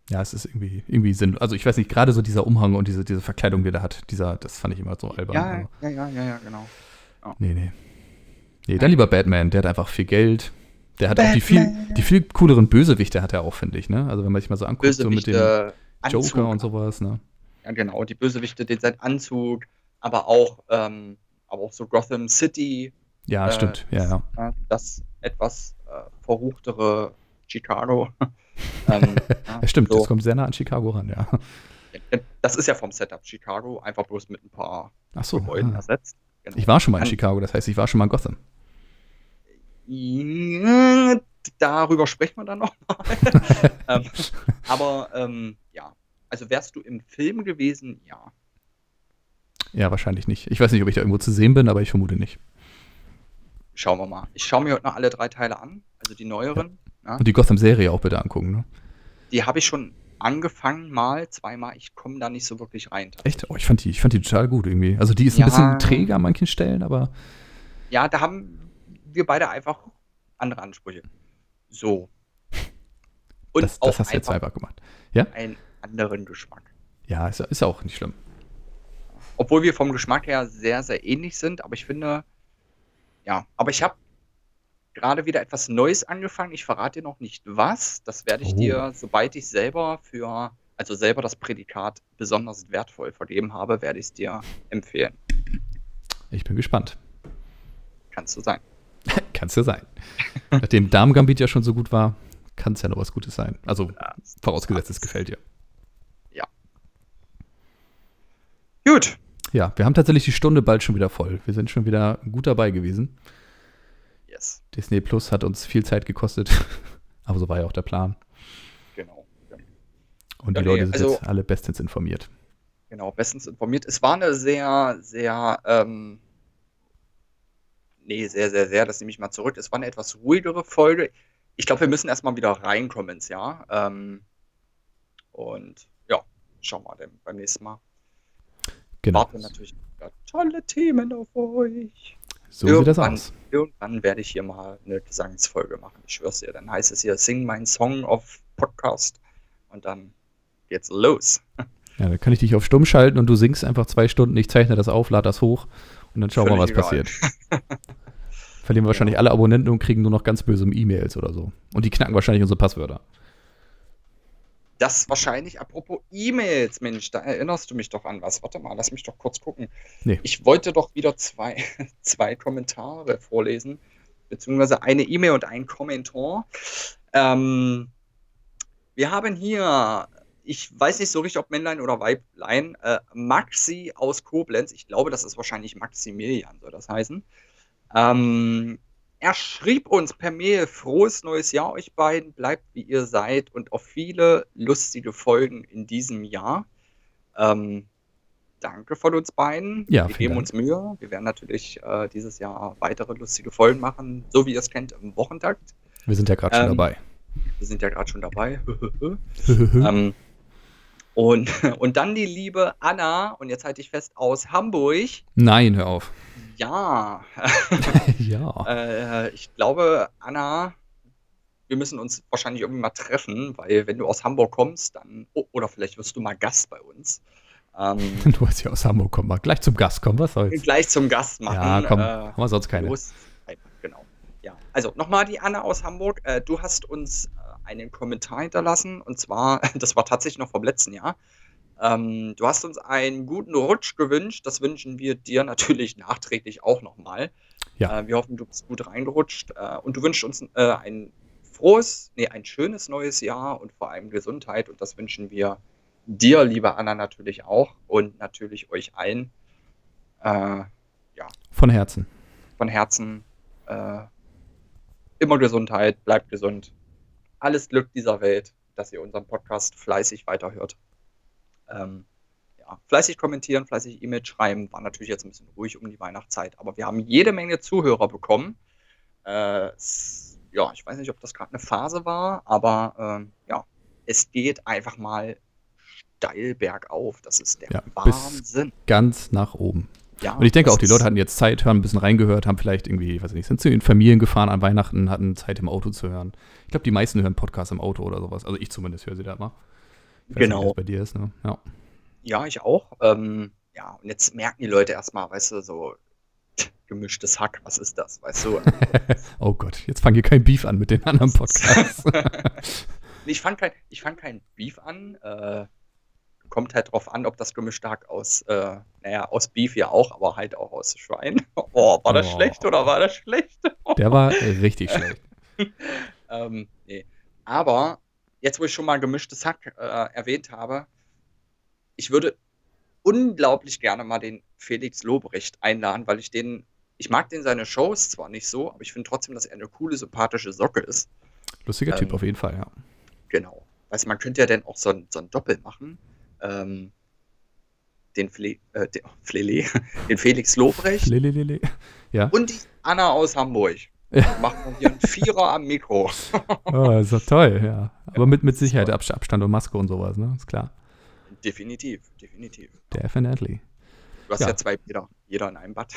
Ja, es ist irgendwie, irgendwie Sinn. Also ich weiß nicht, gerade so dieser Umhang und diese, diese Verkleidung, die er hat, dieser, das fand ich immer so albern. Ja, ja, ja, ja, ja, genau. nee, nee. Nee, dann lieber Batman, der hat einfach viel Geld. Der hat auch die viel, Batman. die viel cooleren Bösewichte hat er auch, finde ich, ne? Also wenn man sich mal so anguckt, so mit dem Bösewichte, Anzug, Joker und sowas, ne? Ja, genau, die Bösewichte, den sein Anzug, aber auch, ähm, aber auch so Gotham City, Ja, Äh, stimmt. Ja, ja. ja, das etwas äh, verruchtere Chicago. ähm, Ja, stimmt, so. das kommt sehr nah an Chicago ran, ja. Das ist ja vom Setup Chicago, einfach bloß mit ein paar Ach so. Gebäuden ah. ersetzt. Genau. Ich war schon mal in An- Chicago, das heißt, ich war schon mal in Gotham. Darüber sprechen wir dann nochmal. ähm, aber ähm, ja, also wärst du im Film gewesen, ja. Ja, wahrscheinlich nicht. Ich weiß nicht, ob ich da irgendwo zu sehen bin, aber ich vermute nicht. Schauen wir mal. Ich schaue mir heute noch alle drei Teile an, also die neueren. Ja. Und die Gotham-Serie auch bitte angucken, ne? Die habe ich schon angefangen, mal, zweimal. Ich komme da nicht so wirklich rein. Echt? Oh, ich fand die, ich fand die total gut irgendwie. Also die ist ein Ja. bisschen träger an manchen Stellen, aber Ja, da haben wir beide einfach andere Ansprüche. So. Und das, auch das hast du jetzt einfach gemacht. Ja? einen anderen Geschmack. Ja, ist, ist auch nicht schlimm. Obwohl wir vom Geschmack her sehr, sehr ähnlich sind, aber ich finde, ja, aber ich habe gerade wieder etwas Neues angefangen. Ich verrate dir noch nicht was. Das werde ich Oh. dir, sobald ich selber für, also selber das Prädikat besonders wertvoll vergeben habe, werde ich es dir empfehlen. Ich bin gespannt. Kannst du sein. Kannst ja sein. Nachdem Darmgambit ja schon so gut war, kann es ja noch was Gutes sein. Also Ja, vorausgesetzt, es gefällt dir. Gut. Ja, wir haben tatsächlich die Stunde bald schon wieder voll. Wir sind schon wieder gut dabei gewesen. Yes. Disney Plus hat uns viel Zeit gekostet, aber so war ja auch der Plan. Genau. Und die Ja, nee, Leute sind also- jetzt alle bestens informiert. Genau, bestens informiert. Es war eine sehr, sehr, ähm, nee, sehr, sehr, sehr, das nehme ich mal zurück. Es war eine etwas ruhigere Folge. Ich glaube, wir müssen erstmal wieder reinkommen ins Jahr. Ähm, und ja, schauen wir dann beim nächsten Mal. Genau. Warten natürlich tolle Themen auf euch. So sieht das Irgendwann- aus. Irgendwann werde ich hier mal eine Gesangsfolge machen. Ich schwör's dir. Dann heißt es hier Sing mein Song auf Podcast. Und dann geht's los. Ja, dann kann ich dich auf stumm schalten und du singst einfach zwei Stunden, ich zeichne das auf, lade das hoch und dann schauen wir mal, was egal. passiert. Verlieren wir wahrscheinlich alle Abonnenten und kriegen nur noch ganz böse E-Mails oder so. Und die knacken wahrscheinlich unsere Passwörter. Das wahrscheinlich, apropos E-Mails, Mensch, da erinnerst du mich doch an was. Warte mal, lass mich doch kurz gucken. Nee. Ich wollte doch wieder zwei, zwei Kommentare vorlesen, beziehungsweise eine E-Mail und ein Kommentar. Ähm, wir haben hier, ich weiß nicht so richtig, ob Männlein oder Weiblein, äh, Maxi aus Koblenz. Ich glaube, das ist wahrscheinlich Maximilian, soll das heißen. Ähm, er schrieb uns per Mail, frohes neues Jahr euch beiden, bleibt wie ihr seid und auf viele lustige Folgen in diesem Jahr. Ähm, danke von uns beiden. Ja, Wir geben Dank. uns Mühe. Wir werden natürlich äh, dieses Jahr weitere lustige Folgen machen, so wie ihr es kennt im Wochentakt. Wir sind ja gerade schon Ähm, dabei. Wir sind ja gerade schon dabei. Hm? ähm, und, und dann die liebe Anna, und jetzt halte ich fest, aus Hamburg. Nein, hör auf. Ja, ja. Äh, ich glaube, Anna, wir müssen uns wahrscheinlich irgendwie mal treffen, weil wenn du aus Hamburg kommst, dann, oh, oder vielleicht wirst du mal Gast bei uns. Ähm, Du hast ja aus Hamburg, komm mal gleich zum Gast, komm, was soll's. gleich zum Gast machen. Ja, komm, äh, haben wir sonst keine. los. Genau. Ja, also nochmal die Anna aus Hamburg. Äh, du hast uns einen Kommentar hinterlassen und zwar, das war tatsächlich noch vom letzten Jahr. Ähm, du hast uns einen guten Rutsch gewünscht. Das wünschen wir dir natürlich nachträglich auch nochmal. Ja. Äh, wir hoffen, du bist gut reingerutscht äh, und du wünschst uns äh, ein frohes, nee, ein schönes neues Jahr und vor allem Gesundheit und das wünschen wir dir, liebe Anna, natürlich auch und natürlich euch allen. Äh, Von Herzen. von Herzen äh, immer Gesundheit, bleibt gesund. Alles Glück dieser Welt, dass ihr unseren Podcast fleißig weiterhört. Ähm, ja, fleißig kommentieren, fleißig E-Mail schreiben, war natürlich jetzt ein bisschen ruhig um die Weihnachtszeit, aber wir haben jede Menge Zuhörer bekommen. Äh, ja, ich weiß nicht, ob das gerade eine Phase war, aber ähm, ja, es geht einfach mal steil bergauf. Das ist der Ja, Wahnsinn. Ganz nach oben. Ja, Und ich denke auch, die Leute hatten jetzt Zeit, haben ein bisschen reingehört, haben vielleicht irgendwie, weiß ich nicht, sind zu ihren Familien gefahren an Weihnachten, hatten Zeit im Auto zu hören. Ich glaube, die meisten hören Podcasts im Auto oder sowas. Also ich zumindest höre sie da immer. Ich weiß nicht, Genau. das bei dir ist, ne? Ja. Ja, ich auch. Ähm, ja, und jetzt merken die Leute erstmal, weißt du, so gemischtes Hack, was ist das, weißt du? Oh Gott, jetzt fangen hier kein Beef an mit den anderen Podcasts. ich fand kein, ich fand kein Beef an. Äh, kommt halt drauf an, ob das gemischte Hack aus, äh, naja, aus Beef ja auch, aber halt auch aus Schwein. Oh, war das Oh. schlecht oder war das schlecht? Der war richtig schlecht. Ähm, nee. Aber jetzt, wo ich schon mal gemischtes Hack äh, erwähnt habe, ich würde unglaublich gerne mal den Felix Lobrecht einladen, weil ich den, ich mag den seine Shows zwar nicht so, aber ich finde trotzdem, dass er eine coole, sympathische Socke ist. Lustiger Typ Ähm, auf jeden Fall, ja. Genau. Weißt du, man könnte ja dann auch so ein, so ein Doppel machen. Ähm, den, Fle äh, den, Flele, den Felix Lobrecht Lelelele. Ja. und die Anna aus Hamburg. Ja. Machen wir hier einen Vierer am Mikro. Oh, ist doch toll, ja. Aber mit, mit Sicherheit Abstand und Maske und sowas, ne? Ist klar. Definitiv, definitiv. Definitely. Du hast Ja. ja, zwei Bäder, jeder in einem Bad.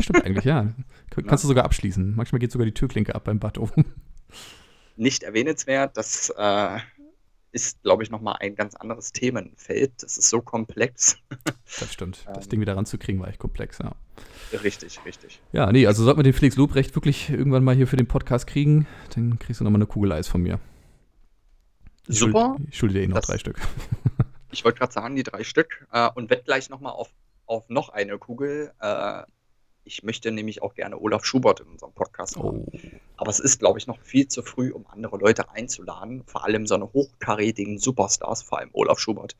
Stimmt eigentlich, ja. K- Kannst du sogar abschließen. Manchmal geht sogar die Türklinke ab beim Bad oben. Nicht erwähnenswert, das äh, ist, glaube ich, nochmal ein ganz anderes Themenfeld. Das ist so komplex. Das stimmt. Das Ähm. Ding wieder ranzukriegen war echt komplex, ja. richtig, richtig. Ja, nee, also sollten wir den Felix Lobrecht wirklich irgendwann mal hier für den Podcast kriegen, dann kriegst du nochmal eine Kugel Eis von mir. Ich Super. Schuld, ich schulde dir eh noch Das- drei Stück. Ich wollte gerade sagen, die drei Stück. Äh, und wett gleich nochmal auf, auf noch eine Kugel. Äh, ich möchte nämlich auch gerne Olaf Schubert in unserem Podcast haben. Oh. Aber es ist, glaube ich, noch viel zu früh, um andere Leute einzuladen. Vor allem so eine hochkarätigen Superstars, vor allem Olaf Schubert.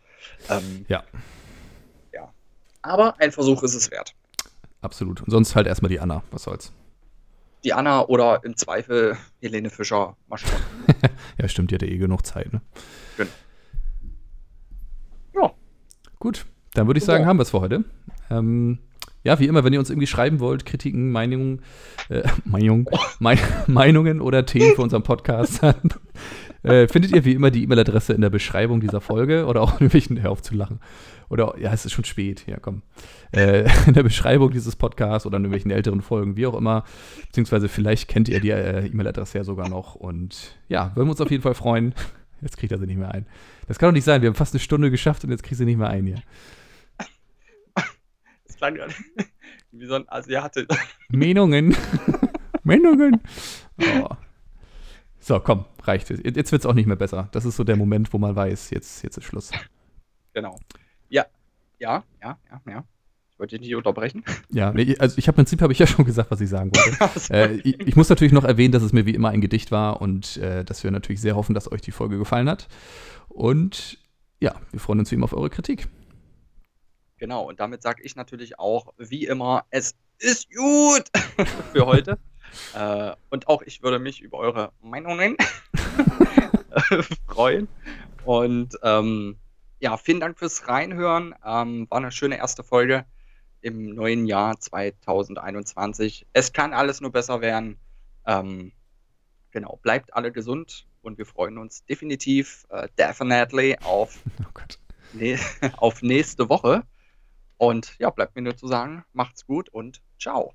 Ähm, Ja. ja. Aber ein Versuch ist es wert. Absolut. Und sonst halt erstmal die Anna. Was soll's. Die Anna oder im Zweifel Helene Fischer. Mal schauen. Ja, stimmt, die hat ja eh genug Zeit, ne? Ja. Gut, dann würde ich sagen, haben wir es für heute. Ähm, ja, wie immer, wenn ihr uns irgendwie schreiben wollt, Kritiken, Meinungen, äh, Meinung, Mei- Meinungen oder Themen für unseren Podcast, dann äh, findet ihr wie immer die E-Mail-Adresse in der Beschreibung dieser Folge oder auch in irgendwelchen, hör auf zu lachen. Oder, ja, es ist schon spät, ja, komm. Äh, in der Beschreibung dieses Podcasts oder in irgendwelchen älteren Folgen, wie auch immer. Beziehungsweise vielleicht kennt ihr die äh, E-Mail-Adresse ja sogar noch. Und ja, würden wir uns auf jeden Fall freuen. Jetzt kriegt er sie nicht mehr ein. Das kann doch nicht sein. Wir haben fast eine Stunde geschafft und jetzt kriegt sie nicht mehr ein hier. Das klang gerade wie so ein Asiate. Meinungen. Meinungen. Oh. So, komm, reicht. Jetzt wird es auch nicht mehr besser. Das ist so der Moment, wo man weiß, jetzt, jetzt ist Schluss. Genau. Ja, ja, ja, ja, ja. Ich wollte dich nicht unterbrechen. Ja, nee, also ich habe im Prinzip habe ich ja schon gesagt, was ich sagen wollte. äh, ich, ich muss natürlich noch erwähnen, dass es mir wie immer ein Gedicht war und äh, dass wir natürlich sehr hoffen, dass euch die Folge gefallen hat. Und ja, wir freuen uns wie immer auf eure Kritik. Genau, und damit sage ich natürlich auch, wie immer, es ist gut für heute. äh, und auch ich würde mich über eure Meinungen freuen. Und ähm, ja, vielen Dank fürs Reinhören. Ähm, war eine schöne erste Folge im neuen Jahr 2021. Es kann alles nur besser werden. Ähm, genau, bleibt alle gesund und wir freuen uns definitiv, äh, definitely auf Oh ne auf nächste Woche. Und ja, bleibt mir nur zu sagen, macht's gut und ciao.